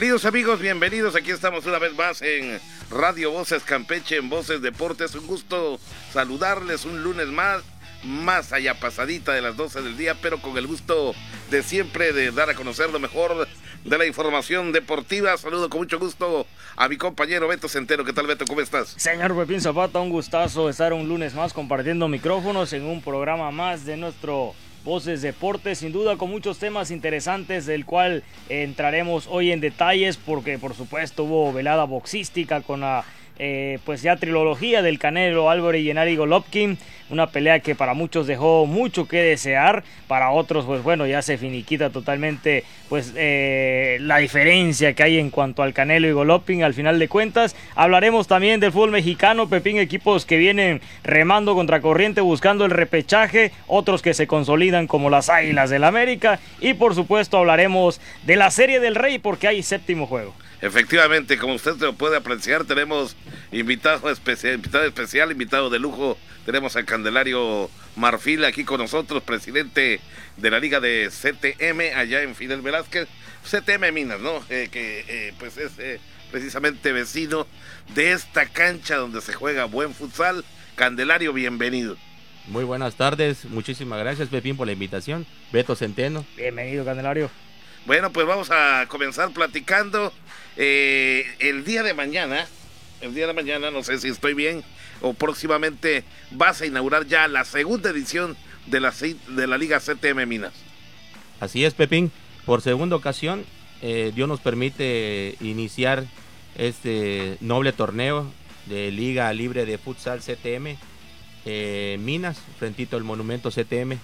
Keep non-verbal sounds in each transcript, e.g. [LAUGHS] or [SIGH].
Queridos amigos, bienvenidos. Aquí estamos una vez más en Radio Voces Campeche, en Voces Deportes. Un gusto saludarles un lunes más, más allá pasadita de las 12 del día, pero con el gusto de siempre de dar a conocer lo mejor de la información deportiva. Saludo con mucho gusto a mi compañero Beto Centeno. ¿Qué tal, Beto? ¿Cómo estás? Señor Pepín Zapata, un gustazo estar un lunes más compartiendo micrófonos en un programa más de nuestro Voces Deportes, sin duda con muchos temas interesantes del cual entraremos hoy en detalles porque por supuesto hubo velada boxística con la eh, pues ya trilogía del Canelo Álvarez y Gennady Golovkin, una pelea que para muchos dejó mucho que desear, para otros pues bueno ya se finiquita totalmente pues eh, la diferencia que hay en cuanto al Canelo y Golovkin al final de cuentas. Hablaremos también del fútbol mexicano, Pepín, equipos que vienen remando contra corriente buscando el repechaje, otros que se consolidan como las Águilas del América y por supuesto hablaremos de la Serie del Rey porque hay séptimo juego. Efectivamente, como usted lo puede apreciar, tenemos invitado especial, invitado especial, invitado de lujo. Tenemos al Candelario Marfil aquí con nosotros, presidente de la Liga de CTM allá en Fidel Velázquez. CTM Minas, ¿no? Eh, que eh, pues es eh, precisamente vecino de esta cancha donde se juega buen futsal. Candelario, bienvenido. Muy buenas tardes, muchísimas gracias Pepín por la invitación. Beto Centeno. Bienvenido, Candelario. Bueno, pues vamos a comenzar platicando. Eh, el día de mañana, el día de mañana, no sé si estoy bien, o próximamente vas a inaugurar ya la segunda edición de la, de la Liga CTM Minas. Así es, Pepín. Por segunda ocasión, eh, Dios nos permite iniciar este noble torneo de Liga Libre de Futsal CTM eh, Minas, frentito al Monumento CTM.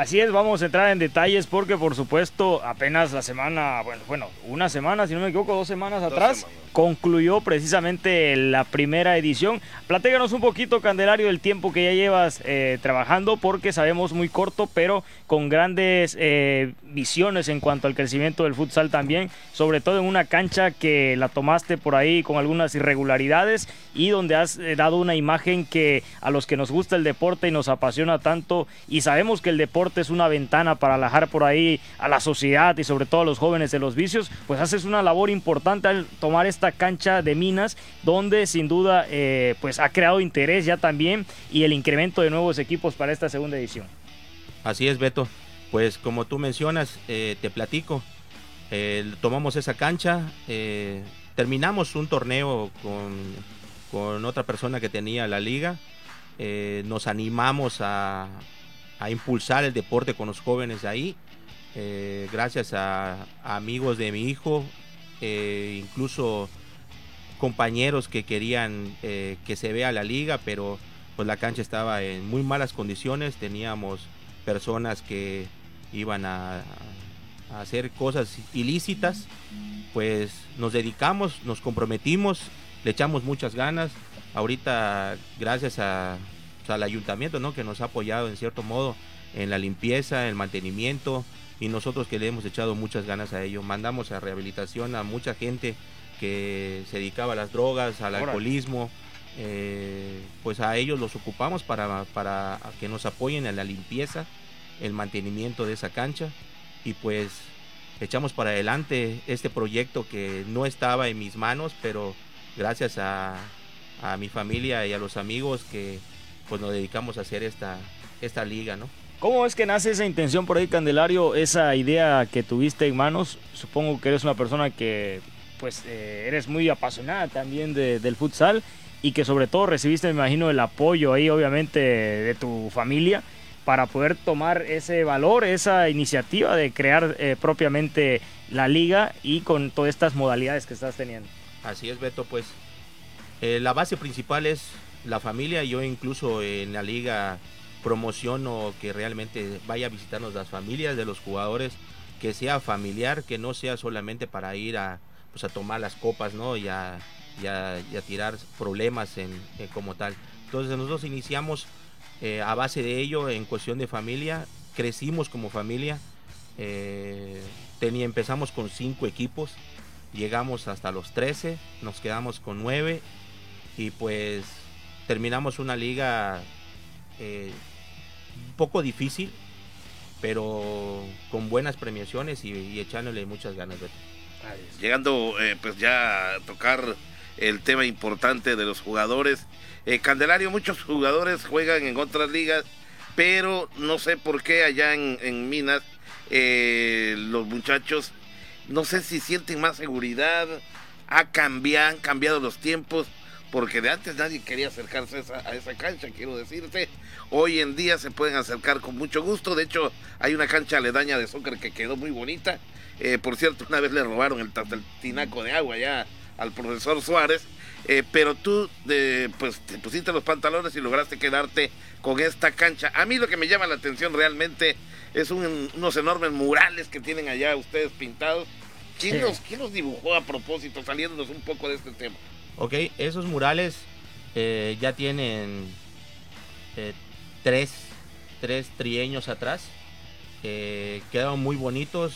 Así es, vamos a entrar en detalles porque por supuesto apenas la semana, bueno, bueno, una semana, si no me equivoco, dos semanas atrás, concluyó precisamente la primera edición. Platéganos un poquito, Candelario, del tiempo que ya llevas eh, trabajando, porque sabemos muy corto, pero con grandes eh, visiones en cuanto al crecimiento del futsal también, sobre todo en una cancha que la tomaste por ahí con algunas irregularidades y donde has eh, dado una imagen que a los que nos gusta el deporte y nos apasiona tanto y sabemos que el deporte es una ventana para alejar por ahí a la sociedad y sobre todo a los jóvenes de los vicios, pues haces una labor importante al tomar esta cancha de Minas, donde sin duda eh, pues ha creado interés ya también y el incremento de nuevos equipos para esta segunda edición. Así es, Beto. Pues como tú mencionas, eh, te platico. tomamos esa cancha, eh, terminamos un torneo con, con, otra persona que tenía la liga. nos animamos a, a, impulsar el deporte con los jóvenes ahí. gracias a, a, amigos de mi hijo, eh, incluso compañeros que querían eh, que se vea la liga, pero pues la cancha estaba en muy malas condiciones, teníamos personas que iban a, hacer cosas ilícitas, pues nos dedicamos, nos comprometimos, le echamos muchas ganas, ahorita gracias a, pues, al ayuntamiento ¿no? que nos ha apoyado en cierto modo en la limpieza, en el mantenimiento, y nosotros que le hemos echado muchas ganas a ello. Mandamos a rehabilitación a mucha gente que se dedicaba a las drogas, al alcoholismo. Eh, pues a ellos los ocupamos para, para que nos apoyen en la limpieza, el mantenimiento de esa cancha y pues echamos para adelante este proyecto que no estaba en mis manos, pero gracias a, a mi familia y a los amigos que pues nos dedicamos a hacer esta, esta liga, ¿no? ¿Cómo es que nace esa intención por ahí, Candelario? Esa idea que tuviste en manos. Supongo que eres una persona que, pues, eh, eres muy apasionada también del futsal y que sobre todo recibiste, me imagino, el apoyo ahí, obviamente, de tu familia para poder tomar ese valor, esa iniciativa de crear eh, propiamente la liga y con todas estas modalidades que estás teniendo. Así es, Beto, pues eh, la base principal es la familia. Yo incluso en la liga promociono que realmente vaya a visitarnos las familias de los jugadores, que sea familiar, que no sea solamente para ir a, pues a tomar las copas, ¿no? Y a, tirar problemas en, como tal. Entonces nosotros iniciamos eh, a base de ello en cuestión de familia, crecimos como familia, eh, empezamos con cinco equipos, llegamos hasta los 13, nos quedamos con nueve y pues terminamos una liga eh, un poco difícil, pero con buenas premiaciones y, echándole muchas ganas. Llegando eh, pues ya a tocar el tema importante de los jugadores. Eh, Candelario, muchos jugadores juegan en otras ligas, pero no sé por qué allá en, Minas eh, los muchachos, no sé si sienten más seguridad, ha cambiado, han cambiado los tiempos, porque de antes nadie quería acercarse a esa, a esa, cancha, quiero decirte. Hoy en día se pueden acercar con mucho gusto, de hecho hay una cancha aledaña de soccer que quedó muy bonita. Eh, por cierto, una vez le robaron el, el tinaco de agua ya al profesor Suárez, eh, pero tú pues te pusiste los pantalones y lograste quedarte con esta cancha. A mí lo que me llama la atención realmente es unos enormes murales que tienen allá ustedes pintados. ¿Quién, los, dibujó a propósito, saliéndonos un poco de este tema? Ok, esos murales eh, ya tienen eh, tres, tres trienios atrás. quedaron muy bonitos.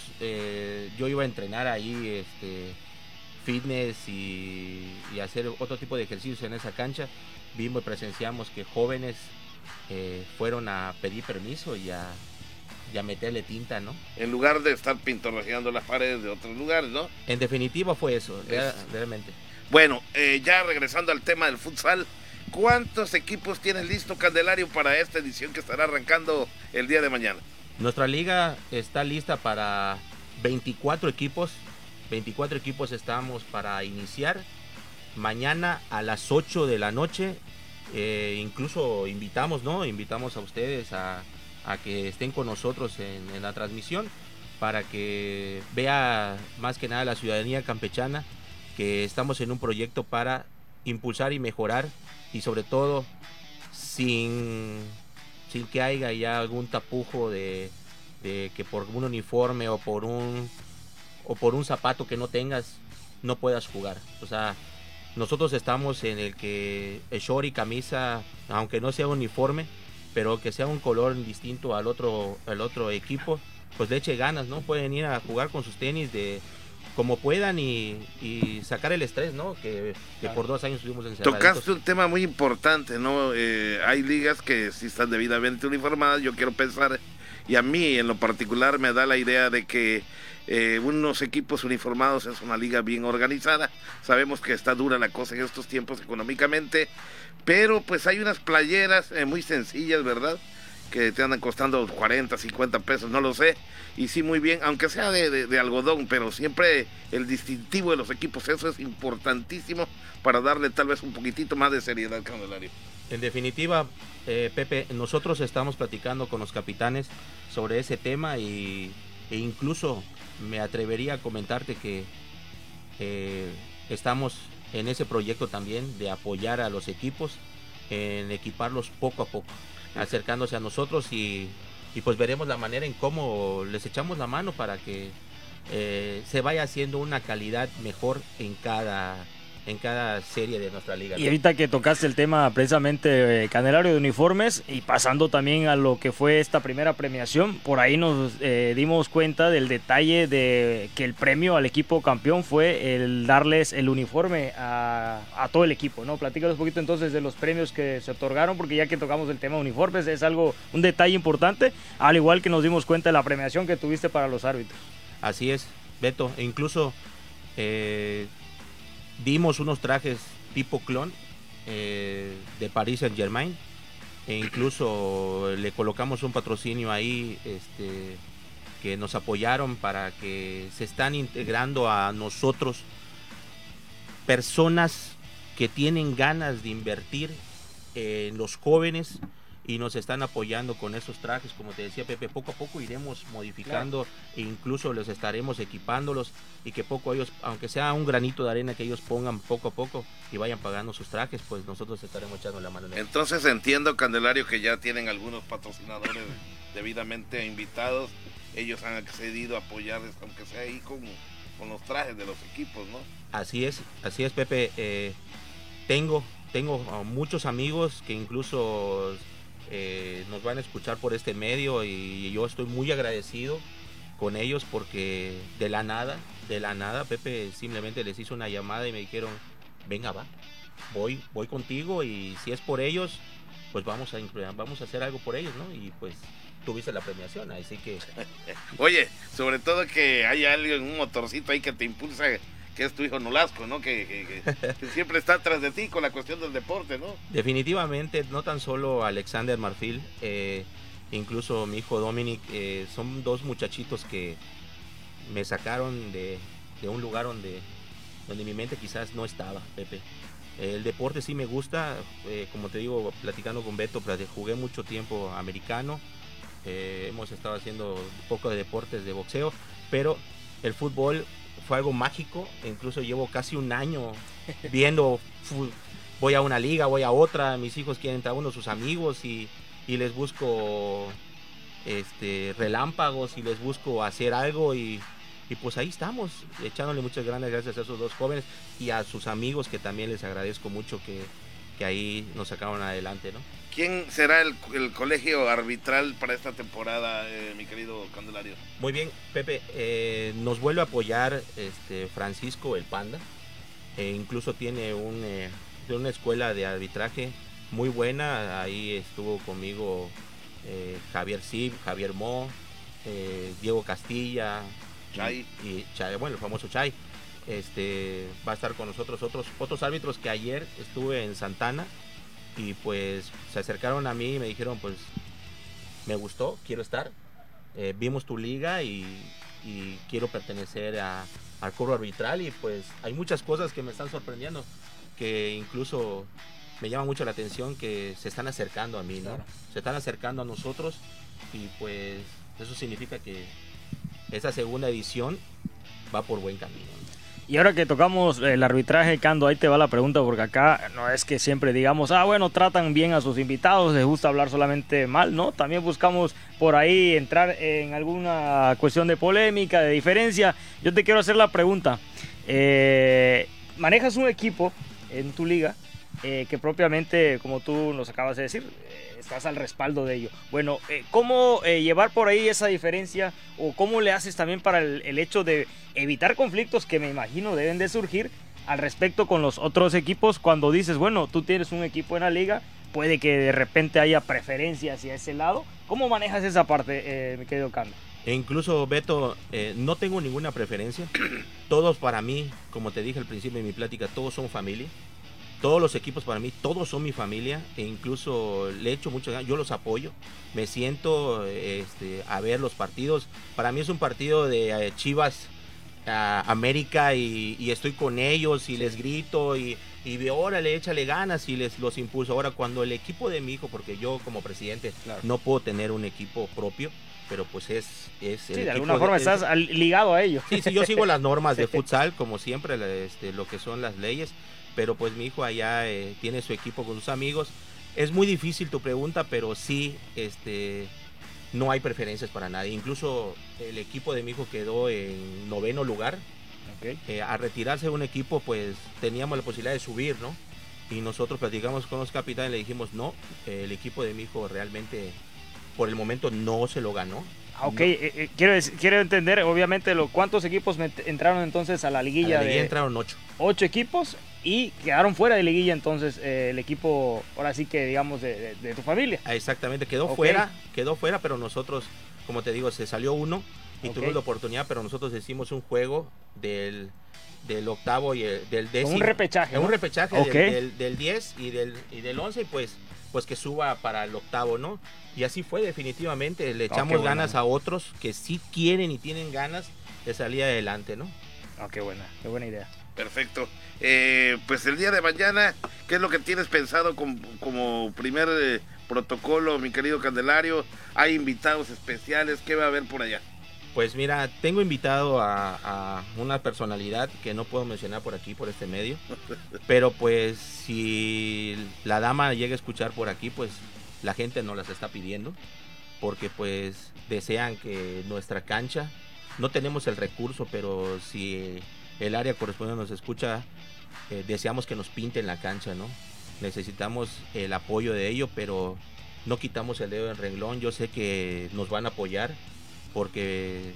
yo iba a entrenar ahí este, fitness y, hacer otro tipo de ejercicios en esa cancha, vimos y presenciamos que jóvenes eh, fueron a pedir permiso y a, meterle tinta, ¿no? En lugar de estar pintorreando las paredes de otros lugares, ¿no? En definitiva fue eso, realmente. Bueno, eh, ya regresando al tema del futsal, ¿cuántos equipos tienes listo, Candelario, para esta edición que estará arrancando el día de mañana? Nuestra liga está lista para 24 equipos 24 equipos estamos para iniciar. Mañana a las 8 de la noche, eh, incluso invitamos, ¿no? Invitamos a ustedes a, que estén con nosotros en, la transmisión para que vea más que nada la ciudadanía campechana que estamos en un proyecto para impulsar y mejorar y sobre todo sin, sin que haya ya algún tapujo de, de que por un uniforme o por un o por un zapato que no tengas no puedas jugar. O sea, nosotros estamos en el que el short y camisa, aunque no sea uniforme, pero que sea un color distinto al otro, al otro equipo, pues le eche ganas, ¿no? Pueden ir a jugar con sus tenis de como puedan y, sacar el estrés, ¿no? Que, por dos años estuvimos encerrados. Tocaste un tema muy importante, ¿no? Eh, hay ligas que sí están debidamente uniformadas, yo quiero pensar, y a mí en lo particular me da la idea de que eh, unos equipos uniformados, es una liga bien organizada, sabemos que está dura la cosa en estos tiempos económicamente, pero pues hay unas playeras eh, muy sencillas, ¿verdad? Que te andan costando 40, 50 pesos, no lo sé, y sí muy bien, aunque sea de, algodón, pero siempre el distintivo de los equipos, eso es importantísimo para darle tal vez un poquitito más de seriedad al Candelario. En definitiva, eh, Pepe, nosotros estamos platicando con los capitanes sobre ese tema y, e incluso me atrevería a comentarte que eh, estamos en ese proyecto también de apoyar a los equipos en equiparlos poco a poco, acercándose a nosotros y, pues veremos la manera en cómo les echamos la mano para que eh, se vaya haciendo una calidad mejor en cada en cada serie de nuestra liga. Y ahorita que tocaste el tema precisamente eh, Canelario de uniformes y pasando también a lo que fue esta primera premiación, por ahí nos eh, dimos cuenta del detalle de que el premio al equipo campeón fue el darles el uniforme a, todo el equipo, ¿no? Platícanos un poquito entonces de los premios que se otorgaron, porque ya que tocamos el tema de uniformes es algo, un detalle importante, al igual que nos dimos cuenta de la premiación que tuviste para los árbitros. Así es, Beto, e incluso... Eh, Dimos unos trajes tipo clon eh, de Paris Saint Germain e incluso le colocamos un patrocinio ahí este, que nos apoyaron para que se están integrando a nosotros personas que tienen ganas de invertir en los jóvenes y nos están apoyando con esos trajes, como te decía Pepe, poco a poco iremos modificando e incluso les estaremos equipándolos y que poco ellos, aunque sea un granito de arena que ellos pongan poco a poco y vayan pagando sus trajes, pues nosotros estaremos echando la mano. En Entonces entiendo, Candelario, que ya tienen algunos patrocinadores [LAUGHS] debidamente invitados, ellos han accedido a apoyarles, aunque sea ahí con, con los trajes de los equipos, ¿no? Así es, así es, Pepe. Eh, tengo, tengo muchos amigos que incluso eh, nos van a escuchar por este medio y yo estoy muy agradecido con ellos porque de la nada, de la nada, Pepe simplemente les hizo una llamada y me dijeron, venga va, voy, voy contigo y si es por ellos, pues vamos a vamos a hacer algo por ellos, ¿no? Y pues tuviste la premiación, así que... [LAUGHS] Oye, sobre todo que hay alguien, un motorcito ahí que te impulsa, que es tu hijo Nolasco, ¿no? [LAUGHS] Que, siempre está atrás de ti con la cuestión del deporte, ¿no? Definitivamente, no tan solo Alexander Marfil, eh, incluso mi hijo Dominic, eh, son dos muchachitos que me sacaron de, un lugar donde, donde mi mente quizás no estaba, Pepe. El deporte sí me gusta, eh, como te digo, platicando con Beto, jugué mucho tiempo americano, hemos estado haciendo un poco de deportes de boxeo, pero el fútbol fue algo mágico, incluso llevo casi un año [LAUGHS] viendo, voy a una liga, voy a otra, mis hijos quieren entrar uno sus amigos y, y les busco este, relámpagos y les busco hacer algo y y pues ahí estamos, echándole muchas grandes gracias a esos dos jóvenes y a sus amigos que también les agradezco mucho que, ahí nos sacaron adelante, ¿no? ¿Quién será el, colegio arbitral para esta temporada, eh, mi querido Candelario? Muy bien, Pepe, eh, nos vuelve a apoyar este Francisco el Panda, e incluso tiene un, eh, una escuela de arbitraje muy buena, ahí estuvo conmigo Javier Sib, Javier Mo, Diego Castilla, Chay. Y, bueno, el famoso Chay. Este, va a estar con nosotros otros, otros árbitros que ayer estuve en Santana y pues se acercaron a mí y me dijeron pues me gustó, quiero estar, eh, vimos tu liga y, quiero pertenecer a, al coro arbitral y pues hay muchas cosas que me están sorprendiendo, que incluso me llama mucho la atención que se están acercando a mí, ¿no? Se están acercando a nosotros y pues eso significa que esa segunda edición va por buen camino. Y ahora que tocamos el arbitraje, Cando, ahí te va la pregunta, porque acá no es que siempre digamos, ah, bueno, tratan bien a sus invitados, les gusta hablar solamente mal, ¿no? También buscamos por ahí entrar en alguna cuestión de polémica, de diferencia. Yo te quiero hacer la pregunta. Eh, manejas un equipo en tu liga eh, que propiamente, como tú nos acabas de decir, estás al respaldo de ello. Bueno, eh, ¿cómo llevar por ahí esa diferencia o cómo le haces también para el, hecho de evitar conflictos que me imagino deben de surgir al respecto con los otros equipos cuando dices, bueno, tú tienes un equipo en la liga, puede que de repente haya preferencia hacia ese lado. ¿Cómo manejas esa parte, mi querido Cando? E incluso, Beto, no tengo ninguna preferencia. Todos para mí, como te dije al principio de mi plática, todos son familia todos los equipos para mí, todos son mi familia e incluso le echo mucho ganas, yo los apoyo, me siento este, a ver los partidos, para mí es un partido de eh, Chivas América y, estoy con ellos y les grito y, y le órale, échale ganas y les los impulso. Ahora, cuando el equipo de mi hijo, porque yo como presidente no puedo tener un equipo propio, pero pues es... es sí, de alguna forma estás ligado a ello. Sí, sí, yo sigo las normas de [LAUGHS] futsal, como siempre, este, lo que son las leyes pero pues mi hijo allá eh, tiene su equipo con sus amigos. Es muy difícil tu pregunta, pero sí, este, no hay preferencias para nadie. Incluso el equipo de mi hijo quedó en noveno lugar. Eh, a retirarse de un equipo, pues teníamos la posibilidad de subir, ¿no? Y nosotros platicamos con los capitanes y le dijimos, no, el equipo de mi hijo realmente por el momento no se lo ganó. Ah, ok, eh, quiero, quiero entender, obviamente, lo, ¿cuántos equipos entraron entonces a la liguilla? A la liguilla entraron ocho. Ocho equipos y quedaron fuera de liguilla entonces eh, el equipo, ahora sí que digamos de, tu familia. Ah, exactamente, quedó fuera, quedó fuera, pero nosotros, como te digo, se salió uno y tuvimos la oportunidad, pero nosotros hicimos un juego del, del octavo y del décimo. Un repechaje. Un repechaje del, del, 10 y del, y del 11 y pues, pues que suba para el octavo, ¿no? Y así fue definitivamente, le ah, echamos ganas a otros que sí quieren y tienen ganas de salir adelante, ¿no? Ah, qué buena, qué buena idea. Perfecto. Eh, pues el día de mañana, ¿qué es lo que tienes pensado como, primer eh, protocolo, mi querido Candelario? ¿Hay invitados especiales? ¿Qué va a haber por allá? Pues mira, tengo invitado a, una personalidad que no puedo mencionar por aquí, por este medio. [LAUGHS] pero pues si la dama llega a escuchar por aquí, pues la gente no las está pidiendo. Porque pues desean que nuestra cancha, no tenemos el recurso, pero si el área correspondiente nos escucha, eh, deseamos que nos pinten la cancha, ¿no? Necesitamos el apoyo de ello, pero no quitamos el dedo en renglón. Yo sé que nos van a apoyar porque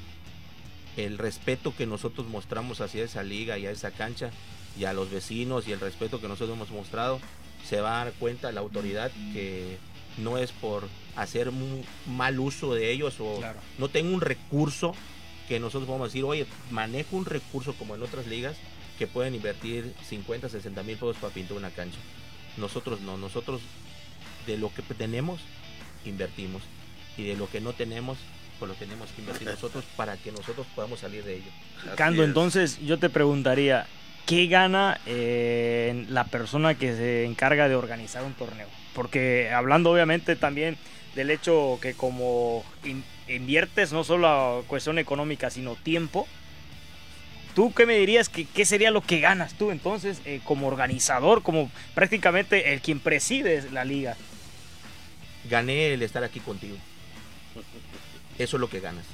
el respeto que nosotros mostramos hacia esa liga y a esa cancha y a los vecinos y el respeto que nosotros hemos mostrado se va a dar cuenta la autoridad que no es por hacer un mal uso de ellos o no tengo un recurso que nosotros vamos a decir, oye, manejo un recurso como en otras ligas que pueden invertir 50, 60 mil pesos para pintar una cancha. Nosotros no, nosotros de lo que tenemos, invertimos. Y de lo que no tenemos, pues lo tenemos que invertir nosotros [LAUGHS] para que nosotros podamos salir de ello. Cando, entonces yo te preguntaría, ¿qué gana eh, la persona que se encarga de organizar un torneo? Porque hablando obviamente también del hecho que como inviertes no solo cuestión económica, sino tiempo, ¿Tú qué me dirías que qué sería lo que ganas tú entonces eh, como organizador, como prácticamente el quien preside la liga? Gané el estar aquí contigo. Eso es lo que ganas.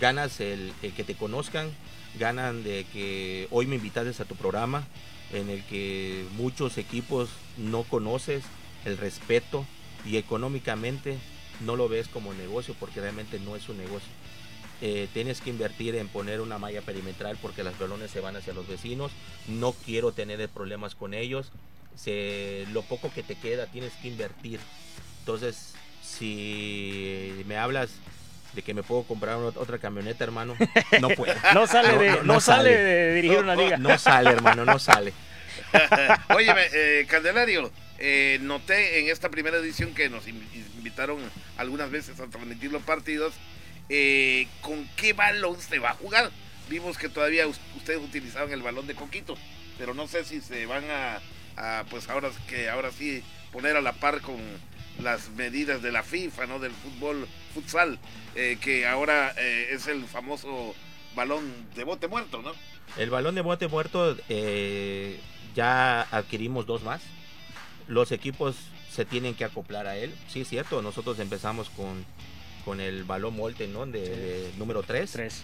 Ganas el, que te conozcan, ganan de que hoy me invitaste a tu programa, en el que muchos equipos no conoces, el respeto y económicamente no lo ves como negocio porque realmente no es un negocio. Eh, tienes que invertir en poner una malla perimetral porque las balones se van hacia los vecinos. No quiero tener problemas con ellos. lo poco que te queda tienes que invertir. Entonces, si me hablas de que me puedo comprar otra camioneta, hermano, no puedo. [LAUGHS] no sale de, no, sale. de dirigir una liga. No, sale, hermano, no sale. [LAUGHS] Oye, eh, Candelario, eh, noté en esta primera edición que nos invitaron algunas veces a transmitir los partidos eh, con qué balón se va a jugar. Vimos que todavía ustedes utilizaban el balón de Coquito, pero no sé si se van a, pues ahora que ahora sí poner a la par con las medidas de la FIFA, ¿no? Del fútbol, futsal, eh, que ahora eh, es el famoso balón de bote muerto, ¿no? El balón de bote muerto ya adquirimos dos más. Los equipos se tienen que acoplar a él. Sí, es cierto, nosotros empezamos con con el balón Molten, ¿no? De, número 3. 3,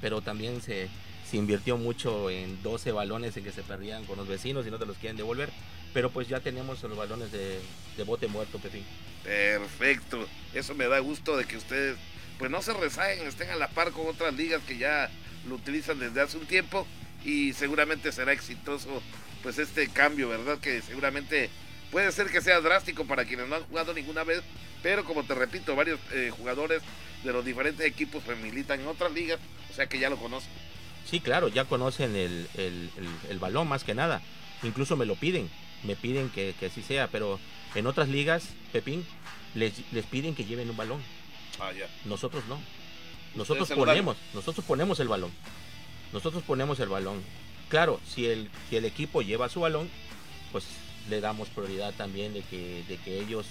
Pero también se, se invirtió mucho en 12 balones en que se perdían con los vecinos y no te los quieren devolver. Pero pues ya tenemos los balones de, bote muerto, Pepín. Perfecto. Eso me da gusto de que ustedes pues no se rezaguen, estén a la par con otras ligas que ya lo utilizan desde hace un tiempo y seguramente será exitoso pues este cambio, ¿verdad? Que seguramente puede ser que sea drástico para quienes no han jugado ninguna vez, pero como te repito, varios eh, jugadores de los diferentes equipos pues, militan en otras ligas, o sea que ya lo conocen. Sí, claro, ya conocen el, balón más que nada. Incluso me lo piden, me piden que, así sea, pero en otras ligas, Pepín, les, les piden que lleven un balón. Ah, ya. Nosotros no. Nosotros ponemos, nosotros ponemos el balón. Nosotros ponemos el balón. Claro, si el, si el equipo lleva su balón, pues le damos prioridad también de que, de que ellos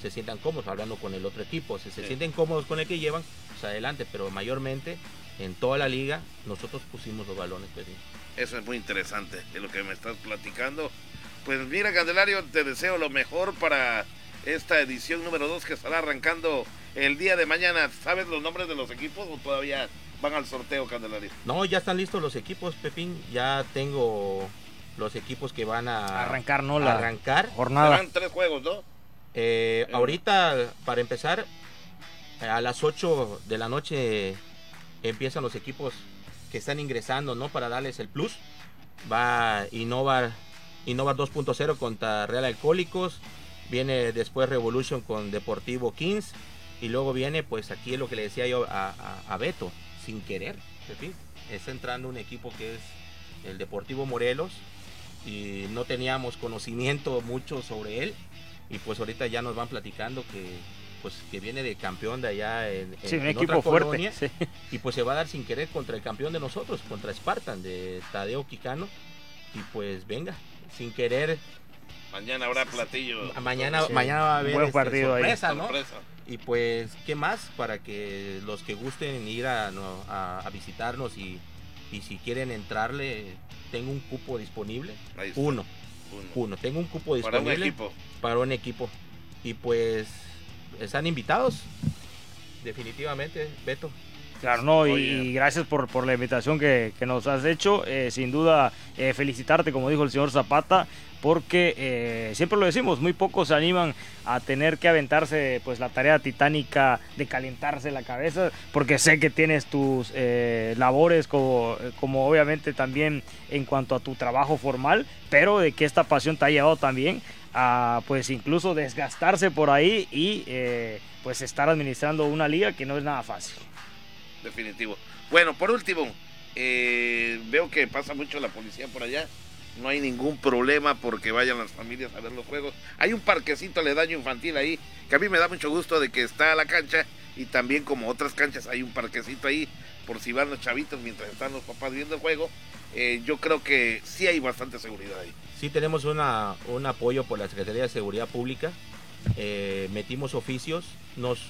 se sientan cómodos hablando con el otro equipo. Si se sienten cómodos con el que llevan, pues adelante, pero mayormente en toda la liga nosotros pusimos los balones. Eso es muy interesante de lo que me estás platicando. Pues mira, Candelario, te deseo lo mejor para esta edición número 2 que estará arrancando el día de mañana. ¿Sabes los nombres de los equipos o todavía van al sorteo, Candelario? No, ya están listos los equipos, Pepín. Ya tengo los equipos que van a arrancar, ¿no? La arrancar. Jornada. tres juegos, ¿no? Eh, ahorita, para empezar, a las 8 de la noche empiezan los equipos que están ingresando, ¿no? Para darles el plus. Va Innovar, Innovar 2.0 contra Real Alcohólicos. Viene después Revolution con Deportivo Kings. Y luego viene, pues aquí es lo que le decía yo a, a, Beto, sin querer. Está entrando un equipo que es el Deportivo Morelos. Y no teníamos conocimiento mucho sobre él. Y pues ahorita ya nos van platicando que pues que viene de campeón de allá en, un equipo fuerte y pues se va a dar sin querer contra el campeón de nosotros contra Spartan de Tadeo Quicano y pues venga sin querer. Mañana habrá platillo. Mañana mañana va a haber Buen este, partido sorpresa, ¿no? y pues qué más para que los que gusten ir a, a, visitarnos y, y si quieren entrarle tengo un cupo disponible uno uno. Tengo un cupo disponible. Para un equipo. Para un equipo. Y pues están invitados. Definitivamente, Beto. Claro, no, y, gracias por, por la invitación que, nos has hecho. Eh, sin duda, eh, felicitarte, como dijo el señor Zapata, porque eh, siempre lo decimos, muy pocos se animan a tener que aventarse pues la tarea titánica de calentarse la cabeza, porque sé que tienes tus labores como, como obviamente también en cuanto a tu trabajo formal, pero de que esta pasión te ha llevado también a pues incluso desgastarse por ahí y pues estar administrando una liga que no es nada fácil definitivo. Bueno, por último, eh, veo que pasa mucho la policía por allá. No hay ningún problema porque vayan las familias a ver los juegos. Hay un parquecito aledaño infantil ahí, que a mí me da mucho gusto de que está la cancha y también como otras canchas hay un parquecito ahí por si van los chavitos mientras están los papás viendo el juego. Eh, yo creo que sí hay bastante seguridad ahí. Sí tenemos un apoyo por la Secretaría de Seguridad Pública. Eh, metimos oficios, nos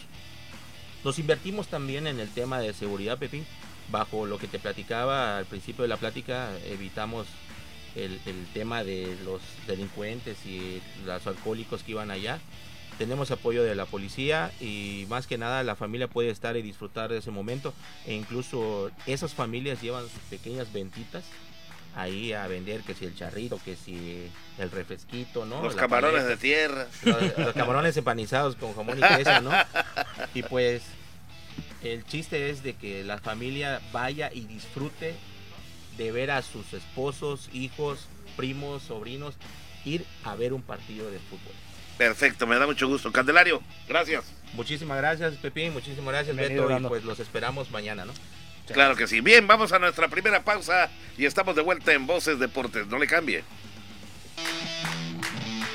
nos invertimos también en el tema de seguridad, Pepín. Bajo lo que te platicaba al principio de la plática, evitamos el, tema de los delincuentes y los alcohólicos que iban allá. Tenemos apoyo de la policía y más que nada la familia puede estar y disfrutar de ese momento. E incluso esas familias llevan sus pequeñas ventitas ahí a vender que si el charrito, que si el refresquito, ¿no? Los camarones de tierra. Los, camarones empanizados con jamón y queso, ¿no? [LAUGHS] Y pues el chiste es de que la familia vaya y disfrute de ver a sus esposos, hijos, primos, sobrinos ir a ver un partido de fútbol. Perfecto, me da mucho gusto. Candelario, gracias. Muchísimas gracias, Pepín. Muchísimas gracias, Beto. Y pues los esperamos mañana, ¿no? Claro que sí. Bien, vamos a nuestra primera pausa y estamos de vuelta en Voces Deportes. No le cambie.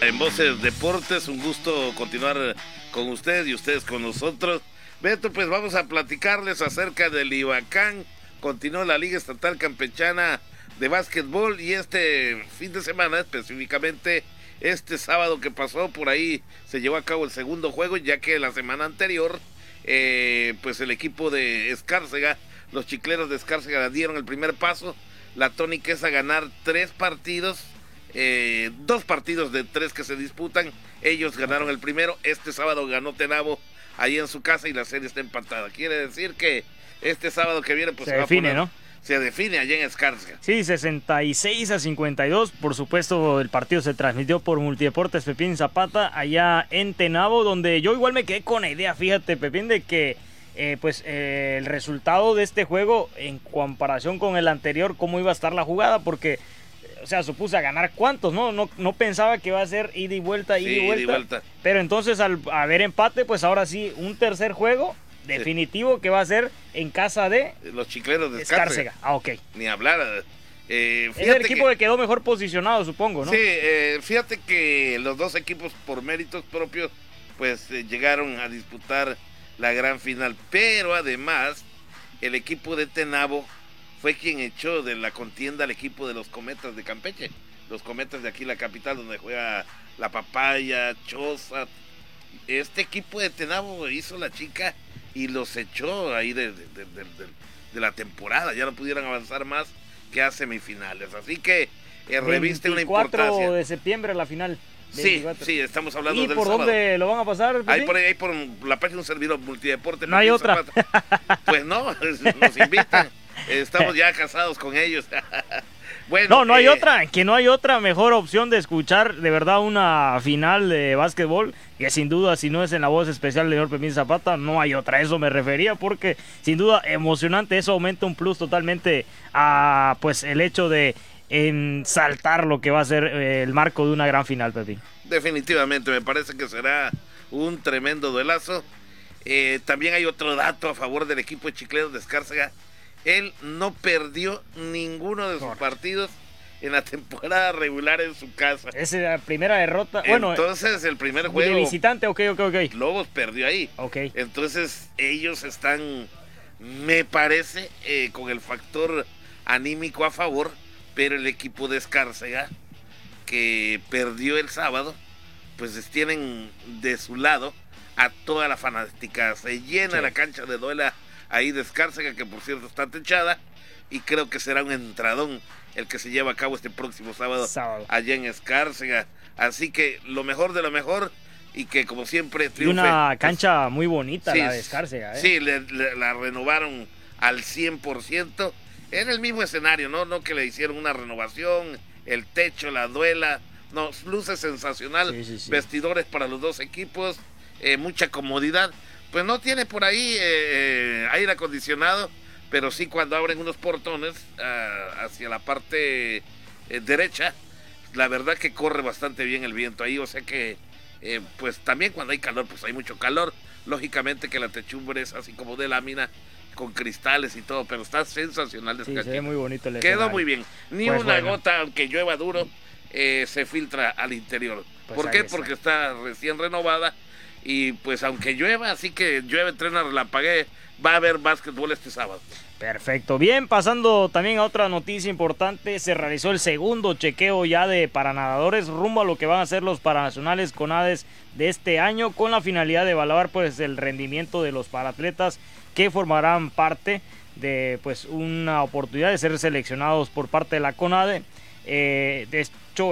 En Voces Deportes, un gusto continuar con usted y ustedes con nosotros. Beto, pues vamos a platicarles acerca del Ibacán. Continuó la Liga Estatal Campechana de Básquetbol y este fin de semana, específicamente este sábado que pasó, por ahí se llevó a cabo el segundo juego, ya que la semana anterior, eh, pues el equipo de Escárcega, los chicleros de Escárcega dieron el primer paso. La tónica es a ganar tres partidos, eh, dos partidos de tres que se disputan. Ellos ganaron el primero. Este sábado ganó Tenabo ahí en su casa y la serie está empatada. Quiere decir que este sábado que viene pues se, define, ¿no? Se define allá en Escárcega. Sí, 66 a 52. Por supuesto, el partido se transmitió por Multideportes Pepín Zapata allá en Tenabo, donde yo igual me quedé con la idea, fíjate, Pepín, de que eh, pues eh, el resultado de este juego en comparación con el anterior, cómo iba a estar la jugada, porque o sea, supuse a ganar cuántos, ¿no? No, no pensaba que iba a ser ida y vuelta, ida, y, vuelta, vuelta. Pero entonces al haber empate, pues ahora sí, un tercer juego definitivo que va a ser en casa de... Los chicleros de Escárcega. Ah, ok. Ni hablar. Eh, es el equipo que, quedó mejor posicionado, supongo, ¿no? Sí, eh, fíjate que los dos equipos por méritos propios, pues eh, llegaron a disputar la gran final. Pero además, el equipo de Tenabo fue quien echó de la contienda al equipo de los Cometas de Campeche. Los Cometas de aquí, la capital, donde juega la Papaya, Choza. Este equipo de Tenabo hizo la chica y los echó ahí de, la temporada. Ya no pudieron avanzar más que a semifinales. Así que eh, reviste una importancia. de septiembre la final. Sí, sí, estamos hablando ¿Y por dónde lo van a pasar? Ahí por, ahí por la página de un servidor multideporte. No hay otra. Pues no, [LAUGHS] nos invitan. Estamos ya casados con ellos. [LAUGHS] bueno, no, no hay eh, otra, que no hay otra mejor opción de escuchar de verdad una final de básquetbol, que sin duda si no es en la voz especial de señor Pemín Zapata, no hay otra, eso me refería, porque sin duda emocionante, eso aumenta un plus totalmente a pues el hecho de saltar lo que va a ser eh, el marco de una gran final, Pepín. Definitivamente, me parece que será un tremendo duelazo. Eh, también hay otro dato a favor del equipo de Chicleros de Escárcega él no perdió ninguno de sus partidos en la [LAUGHS] temporada regular en su casa. Esa es la primera derrota. Bueno, entonces el primer juego. visitante, ok, ok, ok. Lobos perdió ahí. Ok. Entonces ellos están, me parece, eh, con el factor anímico a favor, pero el equipo de Escárcega, que perdió el sábado, pues tienen de su lado a toda la fanática. Se llena la cancha de duela ahí de Escárcega, que por cierto está techada, y creo que será un entradón el que se lleva a cabo este próximo sábado, allá en Escárcega. Así que lo mejor de lo mejor y que como siempre triunfe. Y una cancha muy bonita la de Escárcega. ¿eh? Sí, la renovaron al 100%, en el mismo escenario, ¿no? No que le hicieron una renovación, el techo, la duela, no, luces sensacional, vestidores para los dos equipos, eh, mucha comodidad. Pues no tiene por ahí eh, aire acondicionado, pero sí cuando abren unos portones ah, hacia la parte eh, derecha, la verdad que corre bastante bien el viento ahí, o sea que pues también cuando hay calor, pues hay mucho calor. Lógicamente que la techumbre es así como de lámina con cristales y todo, pero está sensacional. Sí, se ve muy bonito el Quedó muy bien. Ni pues una gota, aunque llueva duro, eh, se filtra al interior. Pues ¿Por qué? Porque está recién renovada y pues aunque llueva, así que llueve, trena, relampaguee, va a haber básquetbol este sábado. Perfecto. Bien, pasando también a otra noticia importante, se realizó el segundo chequeo ya de paranadadores rumbo a lo que van a ser los paranacionales CONADES de este año con la finalidad de evaluar pues el rendimiento de los paratletas que formarán parte de pues una oportunidad de ser seleccionados por parte de la CONADE. Eh,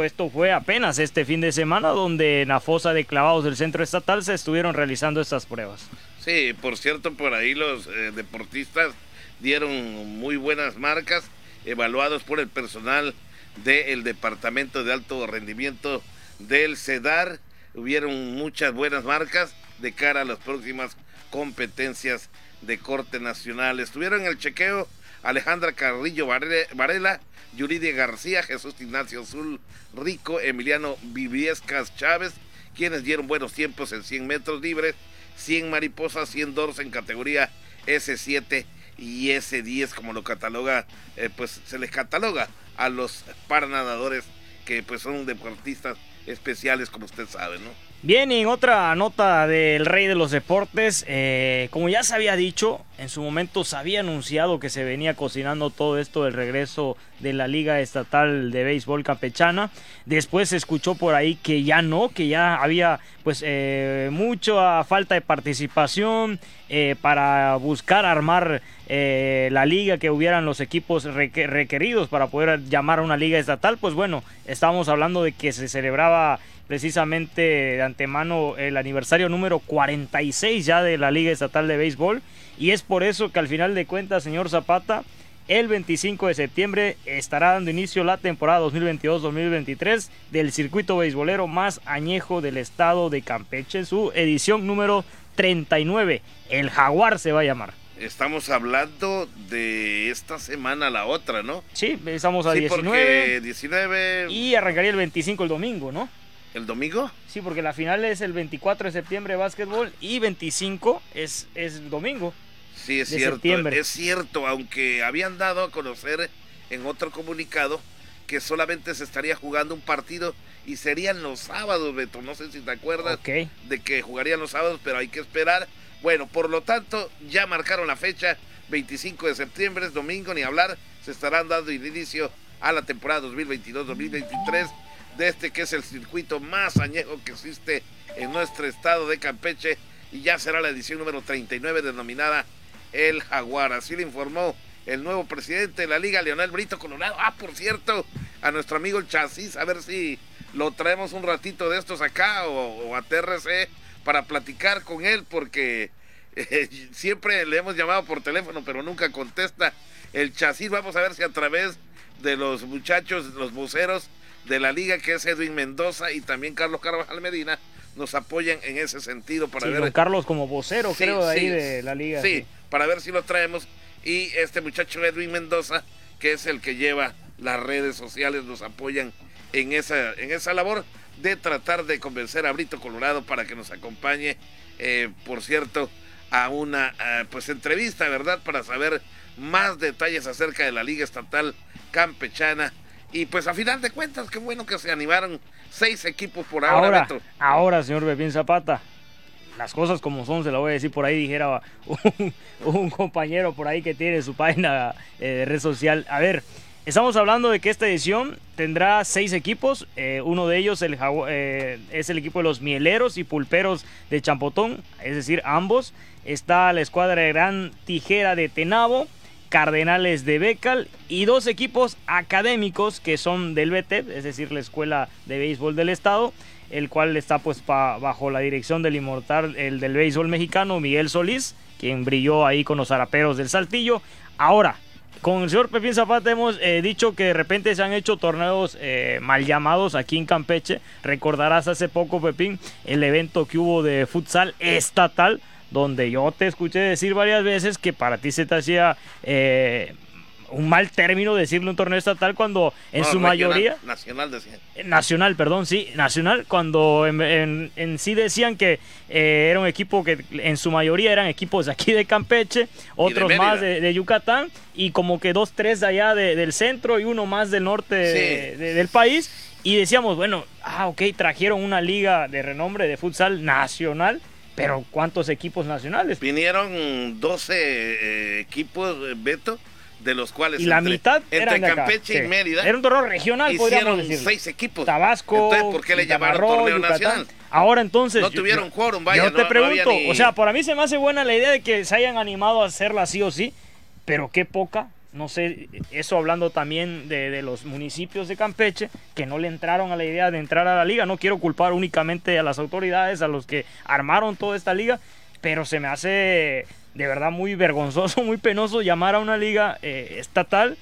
esto fue apenas este fin de semana donde en la fosa de clavados del centro estatal se estuvieron realizando estas pruebas. Sí, por cierto, por ahí los eh, deportistas dieron muy buenas marcas, evaluados por el personal del Departamento de Alto Rendimiento del CEDAR. Hubieron muchas buenas marcas de cara a las próximas competencias de corte nacional. Estuvieron en el chequeo Alejandra Carrillo Varela, Yuridia García, Jesús Ignacio Azul Rico, Emiliano Viviescas Chávez, quienes dieron buenos tiempos en 100 metros libres, 100 mariposas, 100 doros en categoría S7 y S10, como lo cataloga, eh, pues se les cataloga a los paranadadores que pues son deportistas especiales, como usted sabe, ¿no? Bien, y en otra nota del rey de los deportes, eh, como ya se había dicho, en su momento se había anunciado que se venía cocinando todo esto del regreso de la Liga Estatal de Béisbol Campechana. Después se escuchó por ahí que ya no, que ya había pues eh, mucha falta de participación eh, para buscar armar la liga, que hubieran los equipos requeridos para poder llamar a una liga estatal. Pues bueno, estamos hablando de que se celebraba precisamente de antemano el aniversario número 46 ya de la Liga Estatal de Béisbol. Y es por eso que al final de cuentas, señor Zapata, el 25 de septiembre estará dando inicio la temporada 2022-2023 del circuito beisbolero más añejo del estado de Campeche, su edición número 39. El Jaguar se va a llamar. Estamos hablando de esta semana la otra, ¿no? Sí, estamos a sí, 19. 19. Y arrancaría el 25 el domingo, ¿no? ¿El domingo? Sí, porque la final es el 24 de septiembre de básquetbol y 25 es, es domingo. Sí, es cierto. Es cierto, aunque habían dado a conocer en otro comunicado que solamente se estaría jugando un partido y serían los sábados, Beto. No sé si te acuerdas de que jugarían los sábados, pero hay que esperar. Bueno, por lo tanto, ya marcaron la fecha, 25 de septiembre, es domingo, ni hablar. Se estarán dando inicio a la temporada 2022-2023 de este que es el circuito más añejo que existe en nuestro estado de Campeche y ya será la edición número 39 denominada El Jaguar. Así le informó el nuevo presidente de la liga, Leonel Brito Colorado. Ah, por cierto, a nuestro amigo el Chasis, a ver si lo traemos un ratito de estos acá o, a TRC para platicar con él porque eh, [LAUGHS] siempre le hemos llamado por teléfono pero nunca contesta el chasis. Vamos a ver si a través de los muchachos, los voceros, de la liga, que es Edwin Mendoza y también Carlos Carvajal Medina, nos apoyan en ese sentido para ver. Carlos como vocero, creo, de ahí de la liga. Sí, para ver si lo traemos. Y este muchacho Edwin Mendoza, que es el que lleva las redes sociales, nos apoyan en esa, en esa labor de tratar de convencer a Brito Colorado para que nos acompañe, eh, por cierto, a una eh, pues entrevista, ¿verdad? Para saber más detalles acerca de la Liga Estatal Campechana y pues a final de cuentas, qué bueno que se animaron seis equipos por ahora. Ahora, ahora señor Bebín Zapata, las cosas como son, se lo voy a decir por ahí, dijera [LAUGHS] un, compañero por ahí que tiene su página eh, de red social. A ver, estamos hablando de que esta edición tendrá seis equipos. Eh, uno de ellos el, eh, es el equipo de los mieleros y pulperos de Champotón, es decir, ambos. Está la escuadra de Gran Tijera de Tenabo Cardenales de Becal y dos equipos académicos que son del BTEP, es decir, la Escuela de Béisbol del Estado, el cual está pues bajo la dirección del inmortal, el del béisbol mexicano, Miguel Solís, quien brilló ahí con los zaraperos del Saltillo. Ahora, con el señor Pepín Zapata hemos eh, dicho que de repente se han hecho torneos eh, mal llamados aquí en Campeche. Recordarás hace poco, Pepín, el evento que hubo de futsal estatal, donde yo te escuché decir varias veces que para ti se te hacía eh, un mal término decirle un torneo estatal cuando en su mayoría... Nacional decía. Nacional, perdón, sí, nacional, cuando en, sí decían que eh, era un equipo que en su mayoría eran equipos de aquí de Campeche, otros más de, Yucatán y como que dos, tres de allá del centro y uno más del norte del país. Y decíamos, bueno, ah, ok, trajeron una liga de renombre de futsal nacional pero ¿cuántos equipos nacionales? Vinieron 12 eh, equipos, eh, Beto, de los cuales y la mitad entre Campeche y Mérida era un torneo regional podríamos seis equipos. Tabasco entonces ¿por qué le llamaron torneo nacional? ahora entonces no tuvieron quórum vaya yo te pregunto o sea para mí se me hace buena la idea de que se hayan animado a hacerla sí o sí pero qué poca no sé, eso hablando también de, los municipios de Campeche, que no le entraron a la idea de entrar a la liga. No quiero culpar únicamente a las autoridades, a los que armaron toda esta liga, pero se me hace de verdad muy vergonzoso, [LAUGHS] muy penoso llamar a una liga eh, estatal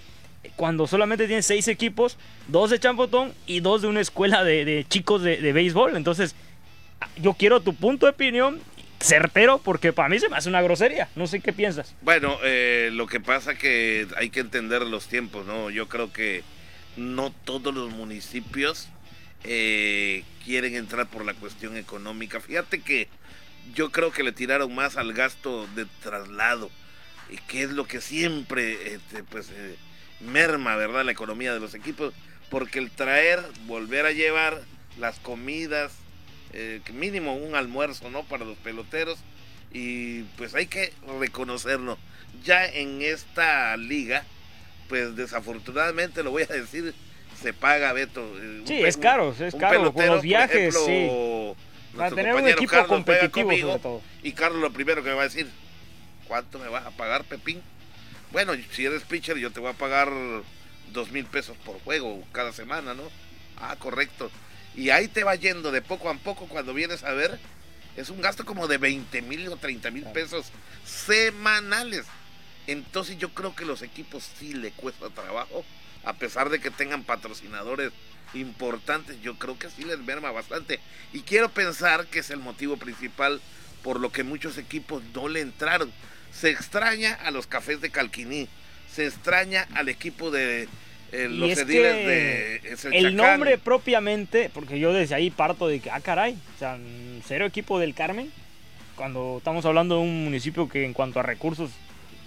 cuando solamente tiene seis equipos, dos de Champotón y dos de una escuela de, chicos de, de béisbol. Entonces, yo quiero tu punto de opinión certero porque para mí se me hace una grosería. No sé qué piensas. Bueno, eh, lo que pasa que hay que entender los tiempos, ¿no? Yo creo que no todos los municipios eh, quieren entrar por la cuestión económica. Fíjate que yo creo que le tiraron más al gasto de traslado, y que es lo que siempre este, pues, eh, merma, ¿verdad?, la economía de los equipos, porque el traer, volver a llevar las comidas, eh, mínimo un almuerzo, ¿no? Para los peloteros. Y pues hay que reconocerlo. Ya en esta liga, pues desafortunadamente lo voy a decir, se paga Beto. Eh, sí, es caro, es caro. Con los viajes, sí. Para tener un equipo competitivo, Y Carlos lo primero que me va a decir, ¿cuánto me vas a pagar, Pepín? Bueno, si eres pitcher, yo te voy a pagar dos mil pesos por juego cada semana, ¿no? Ah, correcto. Y ahí te va yendo de poco a poco cuando vienes a ver. Es un gasto como de 20 mil o 30 mil pesos semanales. Entonces yo creo que los equipos sí le cuesta trabajo. A pesar de que tengan patrocinadores importantes, yo creo que sí les merma bastante. Y quiero pensar que es el motivo principal por lo que muchos equipos no le entraron. Se extraña a los cafés de Calquiní. Se extraña al equipo de los ediles de el nombre propiamente, porque yo desde ahí parto de que, ah, caray, o sea, cero equipo del Carmen, cuando estamos hablando de un municipio que en cuanto a recursos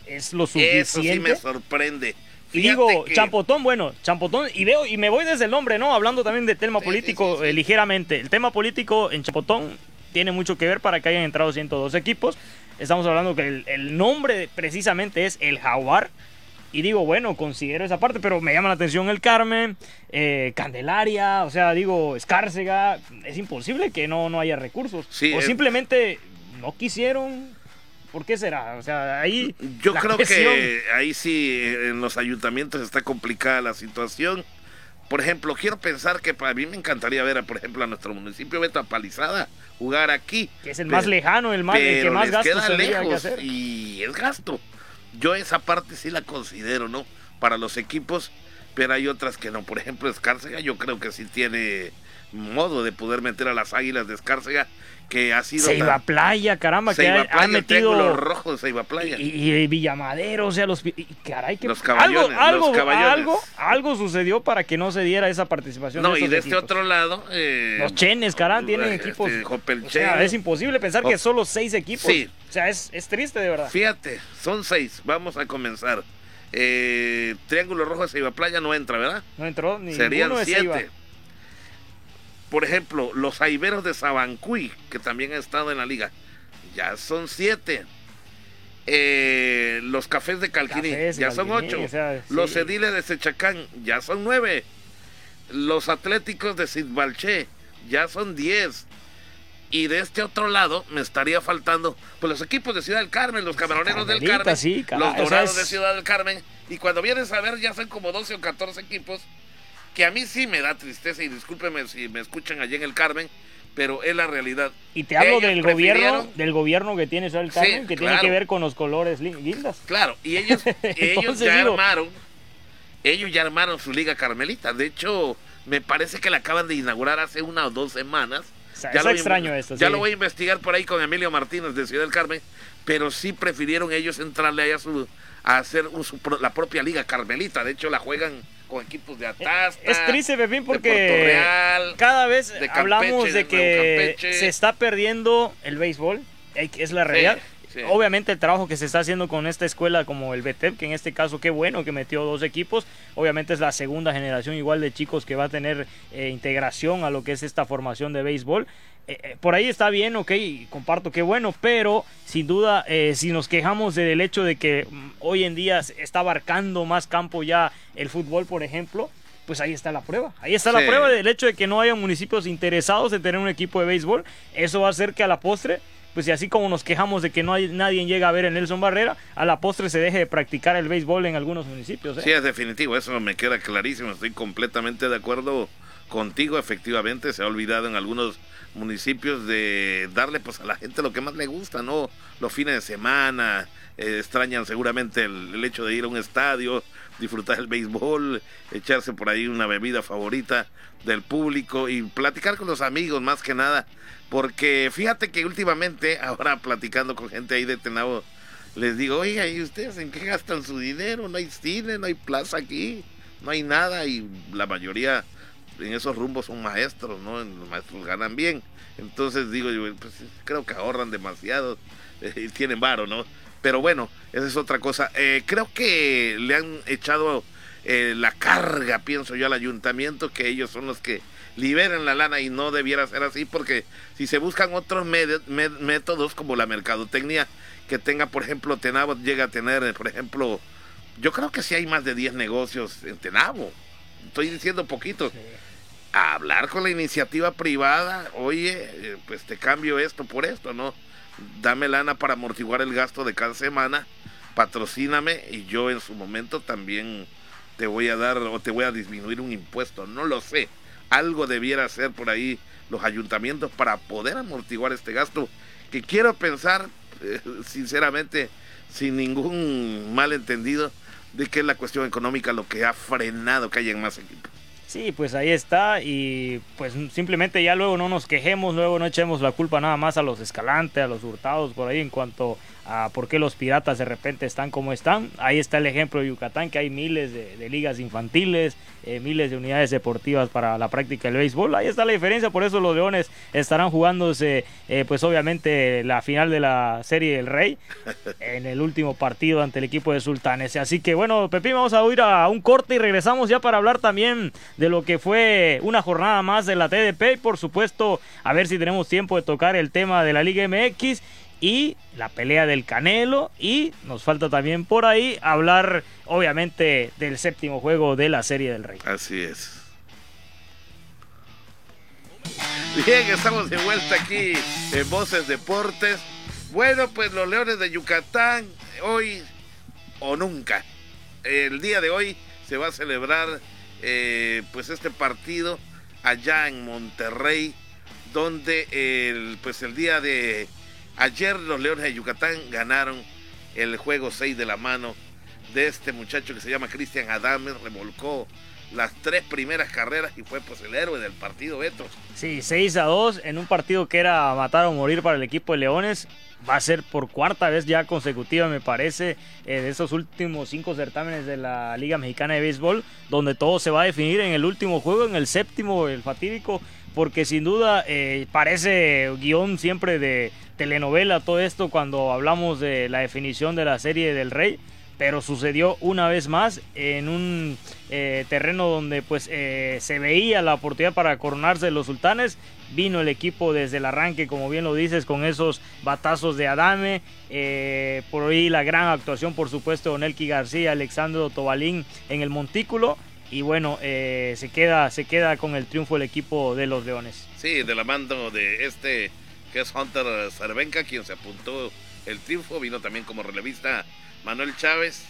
es lo suficiente. Eso sí me sorprende. y digo, Champotón, bueno, Champotón, y veo, y me voy desde el nombre, ¿no? Hablando también del tema político eh, ligeramente. El tema político en Champotón tiene mucho que ver para que hayan entrado 102 equipos. Estamos hablando que el, el nombre precisamente es el Jaguar y digo, bueno, considero esa parte, pero me llama la atención el Carmen, eh, Candelaria, o sea, digo, Escárcega. Es imposible que no, no haya recursos. o simplemente no quisieron. ¿Por qué será? O sea, ahí. Yo creo que ahí sí, en los ayuntamientos está complicada la situación. Por ejemplo, quiero pensar que para mí me encantaría ver, por ejemplo, a nuestro municipio Beto Palizada jugar aquí. Que es el más lejano, el, más, el que más gastos queda que hacer. Y es gasto. Yo esa parte sí la considero, ¿no? Para los equipos, pero hay otras que no. Por ejemplo, Escárcega, yo creo que sí tiene modo de poder meter a las águilas de Escárcega que ha sido. Seiba Playa, caramba, que ha, metido. Los rojos de Seiba Playa. Y, Villamadero, o sea, los. caray, que. Los caballones. Algo, algo, algo, sucedió para que no se diera esa participación. No, y de este otro lado. Eh, los Chenes, caramba, tienen este, equipos. o sea, es imposible pensar que solo seis equipos. Sí. O sea, es, es triste de verdad. Fíjate, son seis. Vamos a comenzar. Eh, Triángulo Rojo de Seiba Playa no entra, ¿verdad? No entró ni Serían siete por ejemplo, los Aiberos de Sabancuy, que también han estado en la liga, ya son siete. Eh, los cafés de Calquiní, ya son ocho. los ediles de Sechacán, ya son nueve. Los atléticos de Sidbalché, ya son diez. Y de este otro lado me estaría faltando pues los equipos de Ciudad del Carmen, los camaroneros del Carmen, los dorados de Ciudad del Carmen. Y cuando vienes a ver ya son como 12 o 14 equipos que a mí sí me da tristeza y discúlpeme si me escuchan allí en el Carmen, pero es la realidad. Y te hablo del gobierno, del gobierno que tiene Ciudad del Carmen, que tiene que ver con los colores lindas. Claro, y ellos, [LAUGHS] ellos ya armaron, ellos ya armaron su liga carmelita. De hecho, me parece que la acaban de inaugurar hace una o dos semanas ya lo extraño esto. Ya lo voy a investigar por ahí con Emilio Martínez de Ciudad del Carmen, pero sí prefirieron ellos entrarle ahí a, su, a hacer la propia liga carmelita. De hecho, la juegan con equipos de Atasta. Es triste, Pepín, porque cada vez hablamos de que se está perdiendo el béisbol, es la realidad. Obviamente el trabajo que se está haciendo con esta escuela como el BTEP, que en este caso qué bueno que metió dos equipos, obviamente es la segunda generación igual de chicos que va a tener eh, integración a lo que es esta formación de béisbol. Eh, eh, por ahí está bien, ok, comparto qué bueno, pero sin duda si nos quejamos del hecho de que mm, hoy en día está abarcando más campo ya el fútbol, por ejemplo, pues ahí está la prueba. Ahí está la prueba del hecho de que no haya municipios interesados en tener un equipo de béisbol. Eso va a hacer que a la postre pues y así como nos quejamos de que no hay, nadie llega a ver en Nelson Barrera, a la postre se deje de practicar el béisbol en algunos municipios. ¿eh? Sí, es definitivo, eso me queda clarísimo, estoy completamente de acuerdo contigo, efectivamente se ha olvidado en algunos municipios de darle pues a la gente lo que más le gusta, ¿no? Los fines de semana, eh, extrañan seguramente el, hecho de ir a un estadio, disfrutar el béisbol, echarse por ahí una bebida favorita del público y platicar con los amigos más que nada porque fíjate que últimamente, [LAUGHS] ahora platicando con gente ahí de Tenabo, les digo, oiga, ¿y ustedes en qué gastan su dinero? No hay cine, no hay plaza aquí, no hay nada. Y la mayoría en esos rumbos son maestros, ¿no? Los maestros ganan bien. Entonces digo, yo, pues creo que ahorran demasiado y tienen varo, ¿no? Pero bueno, esa es otra cosa. Eh, creo que le han echado eh, la carga, pienso yo, al ayuntamiento, que ellos son los que liberen la lana y no debiera ser así porque si se buscan otros métodos como la mercadotecnia que tenga, por ejemplo, Tenabo llega a tener, por ejemplo, yo creo que si hay más de 10 negocios en Tenabo. Estoy diciendo poquitos. A hablar con la iniciativa privada, oye, eh, pues te cambio esto por esto, ¿no? Dame lana para amortiguar el gasto de cada semana, patrocíname y yo en su momento también te voy a dar o te voy a disminuir un impuesto, no lo sé algo debiera hacer por ahí los ayuntamientos para poder amortiguar este gasto, que quiero pensar, eh, sinceramente, sin ningún malentendido, de que es la cuestión económica lo que ha frenado que haya más equipos. Sí, pues ahí está y pues simplemente ya luego no nos quejemos, luego no echemos la culpa nada más a los escalantes, a los hurtados por ahí en cuanto a por qué los piratas de repente están como están. Ahí está el ejemplo de Yucatán, que hay miles de, ligas infantiles, eh, miles de unidades deportivas para la práctica del béisbol. Ahí está la diferencia, por eso los Leones estarán jugándose eh, pues obviamente la final de la Serie del Rey en el último partido ante el equipo de Sultanes. Así que bueno, Pepín, vamos a ir a un corte y regresamos ya para hablar también de lo que fue una jornada más de la TDP y por supuesto a ver si tenemos tiempo de tocar el tema de la Liga MX y la pelea del Canelo y nos falta también por ahí hablar obviamente del séptimo juego de la Serie del Rey. Así es. Bien, estamos de vuelta aquí en Voces Deportes. Bueno, pues los Leones de Yucatán, hoy o nunca. El día de hoy se va a celebrar eh, pues este partido allá en Monterrey, donde el, pues el día de ayer los Leones de Yucatán ganaron el juego 6 de la mano de este muchacho que se llama Cristian Adames, remolcó las tres primeras carreras y fue pues el héroe del partido Beto. Sí, 6 a 2 en un partido que era matar o morir para el equipo de Leones va a ser por cuarta vez ya consecutiva, me parece, eh, de esos últimos cinco certámenes de la Liga Mexicana de Béisbol, donde todo se va a definir en el último juego, en el séptimo, el fatídico, porque sin duda eh, parece guion siempre de telenovela todo esto cuando hablamos de la definición de la serie del Rey pero sucedió una vez más en un eh, terreno donde pues eh, se veía la oportunidad para coronarse los sultanes. Vino el equipo desde el arranque, como bien lo dices, con esos batazos de Adame. Eh, por ahí la gran actuación, por supuesto, de Nelky García, Alexandro Tobalín en el montículo. Y bueno, se, queda, se queda con el triunfo el equipo de los Leones. Sí, de la mano de este que es Hunter Cervenka, quien se apuntó el triunfo. Vino también como relevista Manuel Chávez.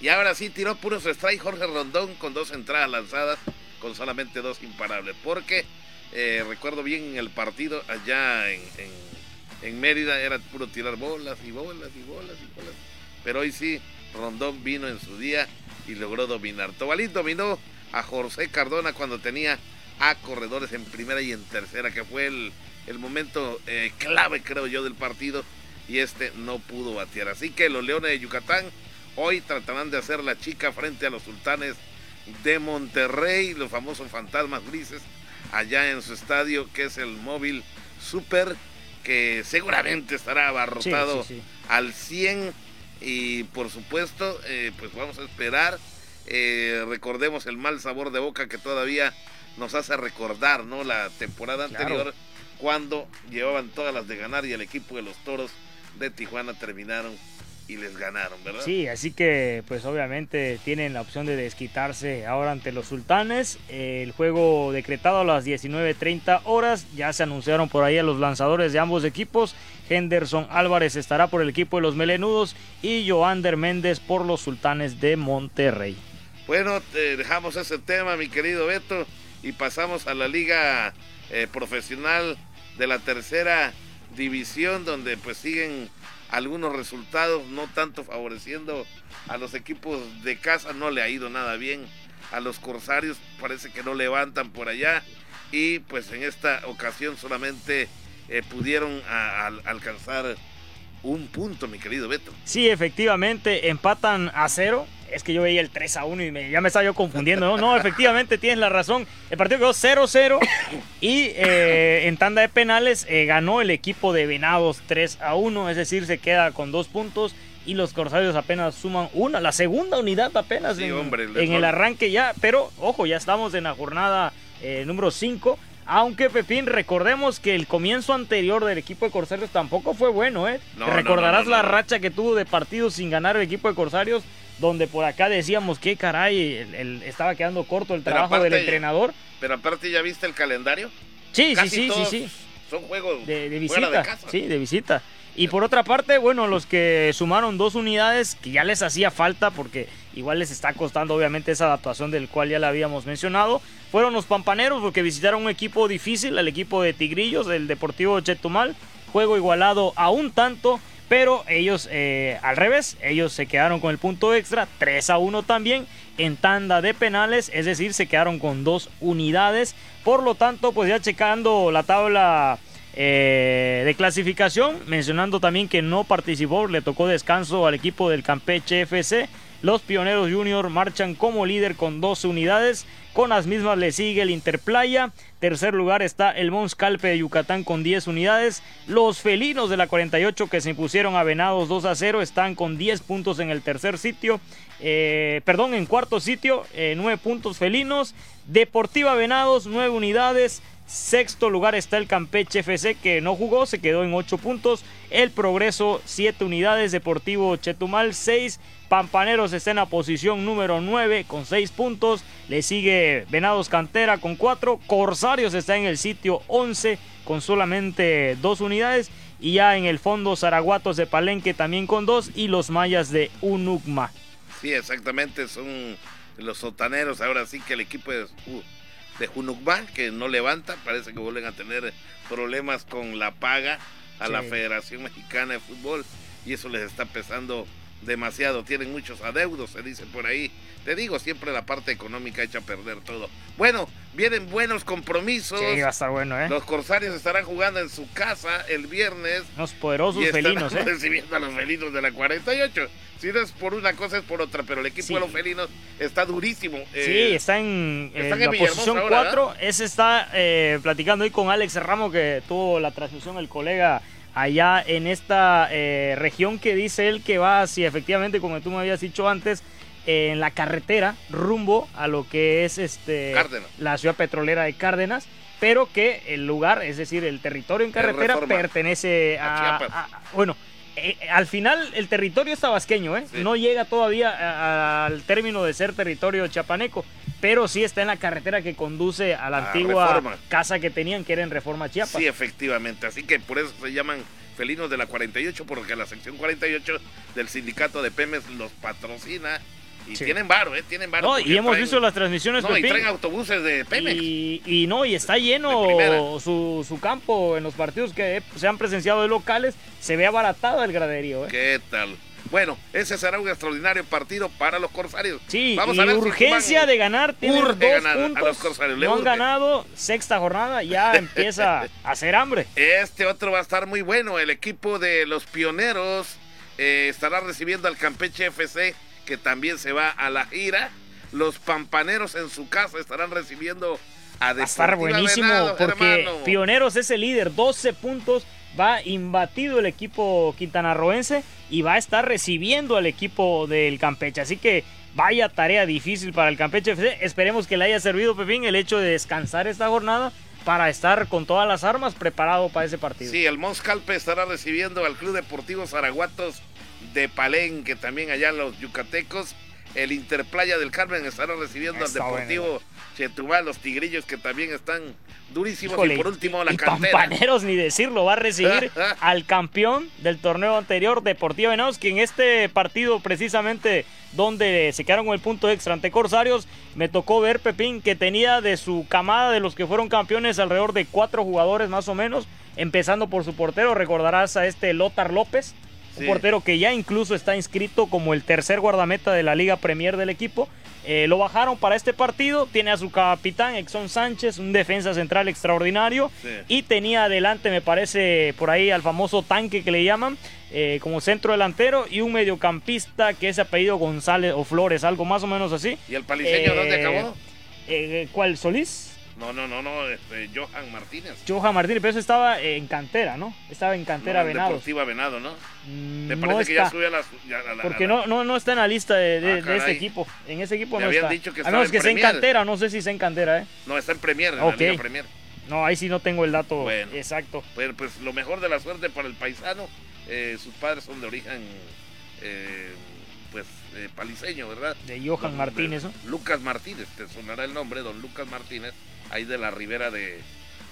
Y ahora sí tiró puros strike Jorge Rondón con dos entradas lanzadas, con solamente dos imparables. Porque eh, recuerdo bien el partido allá en, en, Mérida, era puro tirar bolas y bolas y bolas y bolas. Pero hoy sí, Rondón vino en su día y logró dominar. Tobalín dominó a José Cardona cuando tenía a corredores en primera y en tercera, que fue el, el momento eh, clave, creo yo, del partido. Y este no pudo batear. Así que los Leones de Yucatán Hoy tratarán de hacer la chica frente a los sultanes de Monterrey, los famosos fantasmas grises, allá en su estadio, que es el móvil Super, que seguramente estará abarrotado al 100. Y por supuesto, eh, pues vamos a esperar. Eh, recordemos el mal sabor de boca que todavía nos hace recordar, ¿no? La temporada anterior, cuando llevaban todas las de ganar y el equipo de los toros de Tijuana terminaron y les ganaron, ¿verdad? Sí, así que pues obviamente tienen la opción de desquitarse ahora ante los sultanes. El juego decretado a las 19.30 horas, ya se anunciaron por ahí a los lanzadores de ambos equipos. Henderson Álvarez estará por el equipo de los Melenudos y Joander Méndez por los sultanes de Monterrey. Bueno, dejamos ese tema, mi querido Beto, y pasamos a la liga eh, profesional de la tercera división, donde pues siguen algunos resultados, no tanto favoreciendo a los equipos de casa, no le ha ido nada bien. A los Corsarios parece que no levantan por allá y pues en esta ocasión solamente eh, pudieron alcanzar un punto, mi querido Beto. Sí, efectivamente, empatan a cero es que yo veía el 3 a 1 y ya me estaba yo confundiendo. No, no efectivamente tienes la razón. El partido quedó 0-0 y eh, en tanda de penales eh, ganó el equipo de Venados 3 a 1, es decir, se queda con dos puntos y los Corsarios apenas suman una, la segunda unidad apenas en, el arranque ya, pero ojo, ya estamos en la jornada eh, número 5. Aunque Pepín, recordemos que el comienzo anterior del equipo de Corsarios tampoco fue bueno, ¿eh? recordarás la racha que tuvo de partidos sin ganar el equipo de Corsarios donde por acá decíamos que caray, el, estaba quedando corto el trabajo del entrenador. Pero aparte, ¿ya viste el calendario? Sí, sí, sí, sí, sí. Son juegos de, visita. Sí, de visita. Y por otra parte, bueno, los que sumaron dos unidades, que ya les hacía falta porque igual les está costando obviamente esa adaptación del cual ya la habíamos mencionado, fueron los Pampaneros porque visitaron un equipo difícil, el equipo de Tigrillos, el Deportivo Chetumal, juego igualado a un tanto pero ellos, eh, al revés, ellos se quedaron con el punto extra, 3 a 1 también, en tanda de penales, es decir, se quedaron con dos unidades. Por lo tanto, pues ya checando la tabla eh, de clasificación, mencionando también que no participó, le tocó descanso al equipo del Campeche FC. Los Pioneros Junior marchan como líder con 12 unidades. Con las mismas le sigue el Interplaya. Tercer lugar está el Mons Calpe de Yucatán con 10 unidades. Los Felinos de la 48 que se impusieron a Venados 2 a 0 están con 10 puntos en el tercer sitio. Eh, perdón, en cuarto sitio, 9 eh, puntos Felinos. Deportiva Venados, 9 unidades. Sexto lugar está el Campeche FC que no jugó, se quedó en 8 puntos. El Progreso 7 unidades. Deportivo Chetumal 6. Pampaneros está en la posición número 9 con 6 puntos. Le sigue Venados Cantera con 4. Corsarios está en el sitio 11 con solamente 2 unidades. Y ya en el fondo Zaraguatos de Palenque también con 2. Y los Mayas de Unugma. Sí, exactamente. Son los sotaneros. Ahora sí que el equipo de, de Unugma que no levanta. Parece que vuelven a tener problemas con la paga a la Federación Mexicana de Fútbol. Y eso les está pesando demasiado, tienen muchos adeudos, se dice por ahí. Te digo, siempre la parte económica echa a perder todo. Bueno, vienen buenos compromisos. Sí, va a estar bueno, ¿eh? Los Corsarios estarán jugando en su casa el viernes. Los poderosos felinos, ¿eh? [LAUGHS] recibiendo a los felinos de la 48. Si no es por una cosa, es por otra, pero el equipo de los felinos está durísimo. Eh, sí, está en, la posición 4. Ese está eh, platicando hoy con Alex Ramos, que tuvo la transmisión el colega allá en esta eh, región que dice él que va, si efectivamente, como tú me habías dicho antes, en la carretera rumbo a lo que es este la ciudad petrolera de Cárdenas, pero que el lugar, es decir, el territorio en carretera pertenece a, bueno, eh, al final el territorio es tabasqueño, ¿eh? No llega todavía al término de ser territorio chapaneco, pero sí está en la carretera que conduce a la antigua casa que tenían, que era en Reforma Chiapas. Sí, efectivamente. Así que por eso se llaman felinos de la 48, porque la sección 48 del sindicato de Pemes los patrocina y tienen varo, ¿eh? Tienen varo. No, y hemos visto las transmisiones. No, y traen autobuses de Pemex. Y, no, y está lleno su, su, campo en los partidos que se han presenciado de locales. Se ve abaratado el graderío, ¿eh? ¿Qué tal? Bueno, ese será un extraordinario partido para los Corsarios. Sí, Vamos a ver urgencia de ganar. Tienen dos puntos. A los Corsarios. no han ganado, sexta jornada, ya [LAUGHS] empieza a hacer hambre. Este otro va a estar muy bueno. El equipo de los pioneros eh, estará recibiendo al Campeche FC que también se va a la gira. Los pampaneros en su casa estarán recibiendo a Va a estar buenísimo porque Pioneros es el líder, 12 puntos. Va imbatido el equipo quintanarroense y va a estar recibiendo al equipo del Campeche. Así que vaya tarea difícil para el Campeche FC. Esperemos que le haya servido, Pepín, el hecho de descansar esta jornada para estar con todas las armas preparado para ese partido. Sí, el Monscalpe estará recibiendo al Club Deportivo Zaraguatos de Palenque, también allá los yucatecos. El Interplaya del Carmen estará recibiendo al Deportivo Chetumal, los Tigrillos que también están durísimos. y por último, la y Pampaneros, ni decirlo, va a recibir [LAUGHS] al campeón del torneo anterior, Deportivo Venados, que en este partido, precisamente donde se quedaron con el punto extra ante Corsarios, me tocó ver, Pepín, que tenía de su camada de los que fueron campeones alrededor de cuatro jugadores más o menos, empezando por su portero, recordarás a este Lothar López un portero que ya incluso está inscrito como el tercer guardameta de la Liga Premier del equipo. Eh, lo bajaron para este partido, tiene a su capitán Exxon Sánchez, un defensa central extraordinario, y tenía adelante, me parece, por ahí al famoso tanque que le llaman, eh, como centro delantero, y un mediocampista que es apellido González o Flores, algo más o menos así. ¿Y el paliseño dónde acabó? Eh, ¿Cuál? ¿Solís? No, no, no, no, este, Johan Martínez. Johan Martínez, pero eso estaba en cantera, ¿no? Estaba en cantera no, Venado. Deportiva Venado, ¿no? Mm, Me parece que ya sube a la, Porque no, no, no está en la lista de, de, ah, este equipo. En ese equipo no habían está. Dicho que a menos que sea en cantera, no sé si sea en cantera, ¿eh? No, está en Premier, en la Liga Premier. No, ahí sí no tengo el dato bueno, exacto. Pues, pues lo mejor de la suerte para el paisano. Eh, sus padres son de origen, eh, pues, eh, paliseño, ¿verdad? De Johan Martínez, ¿no? Lucas Martínez, te sonará el nombre, don Lucas Martínez ahí de la ribera de,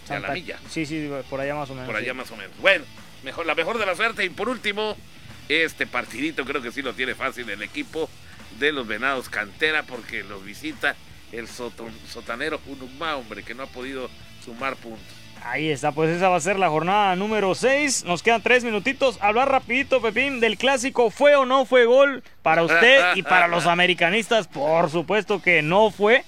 Alamilla. Sí, sí, por allá más o menos. Por allá más o menos. Bueno, mejor, la mejor de la suerte. Y por último, este partidito creo que sí lo tiene fácil el equipo de los Venados Cantera porque los visita el sotanero Unugma, hombre, que no ha podido sumar puntos. Ahí está, pues esa va a ser la jornada número 6. Nos quedan tres minutitos. Hablar rapidito, Pepín, del clásico. ¿Fue o no fue gol para usted y para los [LAUGHS] americanistas? Por supuesto que no fue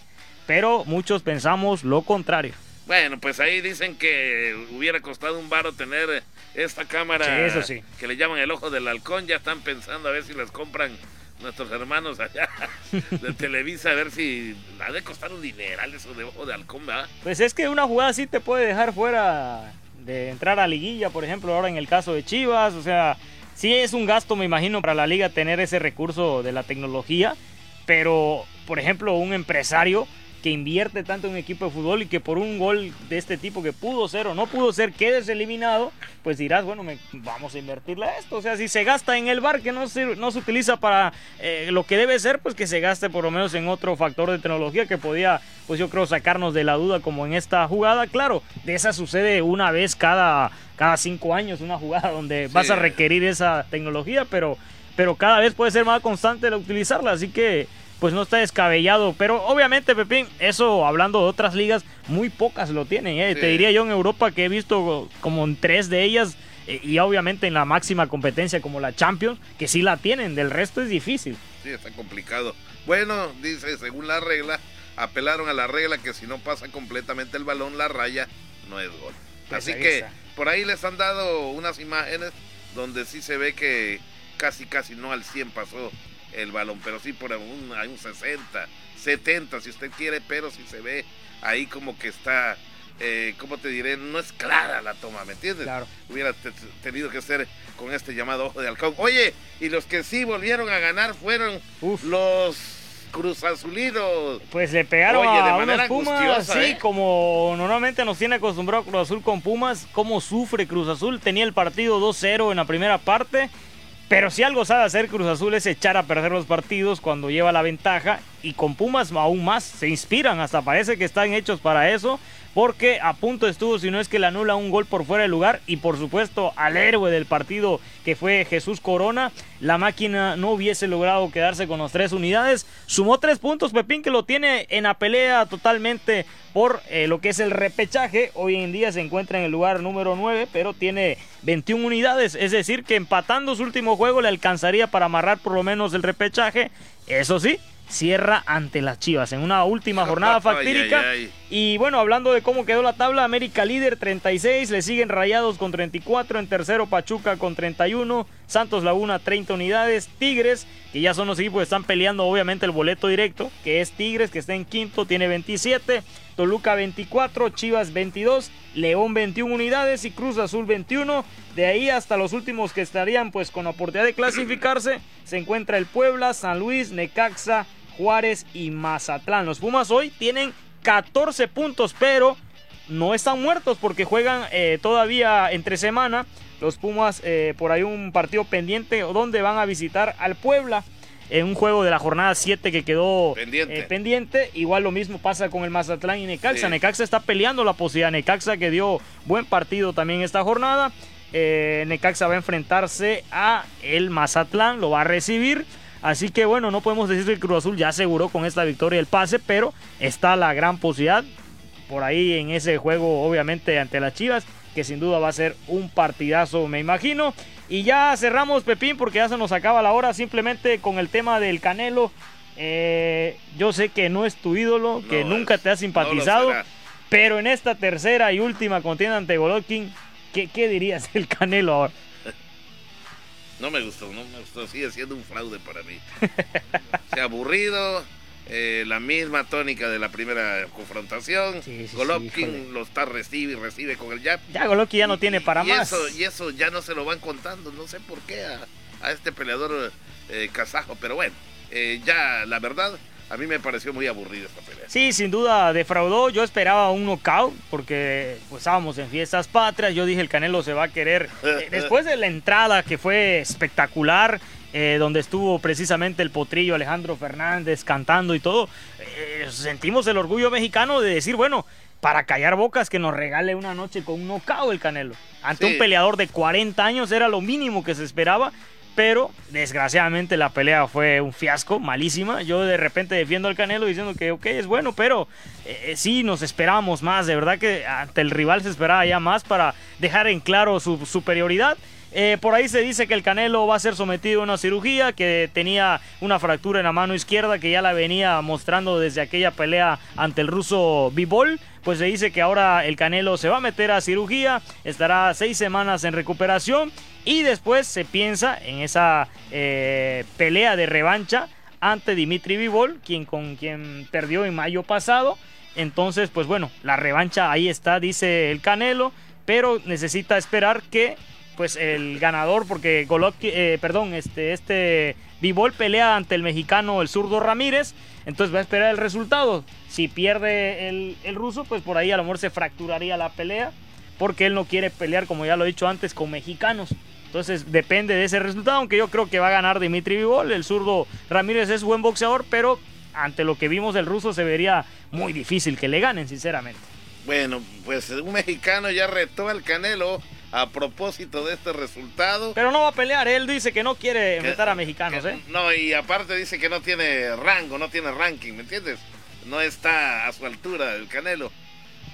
pero muchos pensamos lo contrario. Bueno, pues ahí dicen que hubiera costado un varo tener esta cámara eso sí. que le llaman el ojo del halcón. Ya están pensando a ver si las compran nuestros hermanos allá [LAUGHS] de Televisa, a ver si ha de costar un dineral eso de ojo de halcón, ¿verdad? Pues es que una jugada así te puede dejar fuera de entrar a liguilla, por ejemplo, ahora en el caso de Chivas, o sea, sí es un gasto, me imagino, para la liga tener ese recurso de la tecnología, pero, por ejemplo, un empresario que invierte tanto en un equipo de fútbol y que por un gol de este tipo que pudo ser o no pudo ser quedes eliminado, pues dirás, bueno, me, vamos a invertirle a esto. O sea, si se gasta en el bar que no se, no se utiliza para eh, lo que debe ser, pues que se gaste por lo menos en otro factor de tecnología que podía, pues yo creo, sacarnos de la duda como en esta jugada. Claro, de esa sucede una vez cada, cada cinco años una jugada donde vas a requerir esa tecnología, pero, pero cada vez puede ser más constante la utilizarla. Así que pues no está descabellado. Pero obviamente, Pepín, eso hablando de otras ligas, muy pocas lo tienen. ¿eh? Te diría yo en Europa que he visto como en tres de ellas eh, y obviamente en la máxima competencia como la Champions, que sí la tienen, del resto es difícil. Sí, está complicado. Bueno, dice, según la regla, apelaron a la regla que si no pasa completamente el balón, la raya no es gol. Pues Así que por ahí les han dado unas imágenes donde sí se ve que casi, casi no al 100 pasó el balón, pero sí por un, hay un 60, 70 si usted quiere, pero si se ve ahí como que está, eh, ¿cómo te diré? No es clara la toma, ¿me entiendes? Claro. Hubiera tenido que ser con este llamado ojo de halcón. Oye, y los que sí volvieron a ganar fueron los Cruz Azulinos. Pues le pegaron a unos Pumas, sí, ¿eh? como normalmente nos tiene acostumbrado Cruz Azul con Pumas, cómo sufre Cruz Azul. Tenía el partido 2-0 en la primera parte, pero si algo sabe hacer Cruz Azul es echar a perder los partidos cuando lleva la ventaja y con Pumas aún más. Se inspiran, hasta parece que están hechos para eso porque a punto estuvo, si no es que le anula un gol por fuera de lugar y por supuesto al héroe del partido que fue Jesús Corona, la máquina no hubiese logrado quedarse con las tres unidades, sumó tres puntos Pepín que lo tiene en la pelea totalmente por eh, lo que es el repechaje, hoy en día se encuentra en el lugar número 9, pero tiene 21 unidades, es decir que empatando su último juego le alcanzaría para amarrar por lo menos el repechaje, eso sí, cierra ante las Chivas en una última [LAUGHS] jornada factírica. Y bueno, hablando de cómo quedó la tabla, América líder 36, le siguen Rayados con 34, en tercero Pachuca con 31, Santos Laguna 30 unidades, Tigres, que ya son los equipos que están peleando obviamente el boleto directo, que es Tigres, que está en quinto, tiene 27, Toluca 24, Chivas 22, León 21 unidades y Cruz Azul 21. De ahí hasta los últimos que estarían pues con la oportunidad de clasificarse, se encuentra el Puebla, San Luis, Necaxa, Juárez y Mazatlán. Los Pumas hoy tienen 14 puntos, pero no están muertos porque juegan eh, todavía entre semana. Los Pumas eh, por ahí un partido pendiente donde van a visitar al Puebla en un juego de la jornada 7 que quedó eh, pendiente. Igual lo mismo pasa con el Mazatlán y Necaxa. Necaxa está peleando la posibilidad. Necaxa que dio buen partido también esta jornada. Necaxa va a enfrentarse a el Mazatlán, lo va a recibir. Así que bueno, no podemos decir que el Cruz Azul ya aseguró con esta victoria el pase, pero está la gran posibilidad por ahí en ese juego, obviamente ante las Chivas, que sin duda va a ser un partidazo, me imagino. Y ya cerramos, Pepín, porque ya se nos acaba la hora, simplemente con el tema del Canelo. Eh, yo sé que no es tu ídolo, que nunca te ha simpatizado, pero en esta tercera y última contienda ante Golovkin, ¿qué, ¿qué dirías del Canelo ahora? No me gustó, no me gustó. Sigue siendo un fraude para mí. [LAUGHS] Se ha aburrido. Eh, la misma tónica de la primera confrontación. Golovkin lo está recibe y recibe con el jab. Ya Golovkin ya no tiene para más. Eso, y eso ya no se lo van contando. No sé por qué a, este peleador eh, kazajo. Pero bueno, eh, ya la verdad a mí me pareció muy aburrida esta pelea. Sí, sin duda defraudó. Yo esperaba un knockout porque pues estábamos en fiestas patrias. Yo dije el Canelo se va a querer. [LAUGHS] Después de la entrada que fue espectacular, eh, donde estuvo precisamente el potrillo Alejandro Fernández cantando y todo, eh, sentimos el orgullo mexicano de decir, bueno, para callar bocas que nos regale una noche con un knockout el Canelo. Ante un peleador de 40 años era lo mínimo que se esperaba pero desgraciadamente la pelea fue un fiasco, malísima. Yo de repente defiendo al Canelo diciendo que ok, es bueno, pero eh, sí nos esperábamos más. De verdad que ante el rival se esperaba ya más para dejar en claro su superioridad. Eh, por ahí se dice que el Canelo va a ser sometido a una cirugía, que tenía una fractura en la mano izquierda que ya la venía mostrando desde aquella pelea ante el ruso Bibol. Pues se dice que ahora el Canelo se va a meter a cirugía, estará seis semanas en recuperación y después se piensa en esa eh, pelea de revancha ante Dimitri Vivol, quien, con quien perdió en mayo pasado. Entonces, pues bueno, la revancha ahí está, dice el Canelo, pero necesita esperar que pues el ganador, porque Golovkin, eh, perdón, este, este Vivol pelea ante el mexicano, el zurdo Ramírez, entonces va a esperar el resultado. Si pierde el, el ruso, pues por ahí a lo mejor se fracturaría la pelea, porque él no quiere pelear, como ya lo he dicho antes, con mexicanos. Entonces depende de ese resultado, aunque yo creo que va a ganar Dimitri Vivol. El zurdo Ramírez es buen boxeador, pero ante lo que vimos del ruso se vería muy difícil que le ganen, sinceramente. Bueno, pues un mexicano ya retó al Canelo a propósito de este resultado. Pero no va a pelear, él dice que no quiere enfrentar a mexicanos, ¿eh? No, y aparte dice que no tiene rango, no tiene ranking, ¿me entiendes? No está a su altura el Canelo.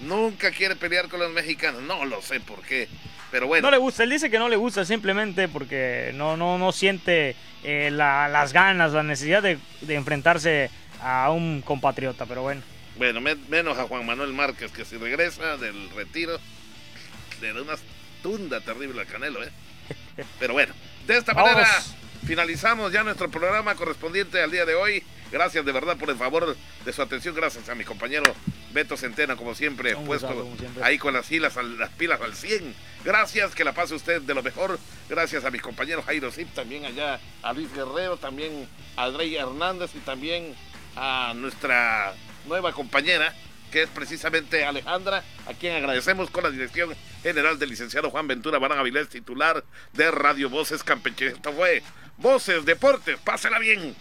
Nunca quiere pelear con los mexicanos, no lo sé por qué. Pero bueno. No le gusta, él dice que no le gusta simplemente porque no, no, no siente eh, las ganas, la necesidad de, enfrentarse a un compatriota, pero bueno. Bueno, menos a Juan Manuel Márquez, que si regresa del retiro, le da una tunda terrible al Canelo, ¿eh? [LAUGHS] Pero bueno, de esta manera finalizamos ya nuestro programa correspondiente al día de hoy. Gracias de verdad por el favor de su atención. Gracias a mi compañero Beto Centena, como siempre, puesto ahí con las, pilas, las pilas al 100. Gracias, que la pase usted de lo mejor. Gracias a mis compañeros Jairo Zip, también allá a Luis Guerrero, también a Andrei Hernández y también a nuestra nueva compañera, que es precisamente Alejandra, a quien agradecemos con la dirección general del licenciado Juan Ventura Barán Avilés, titular de Radio Voces Campeche. Esto fue Voces Deportes, pásela bien.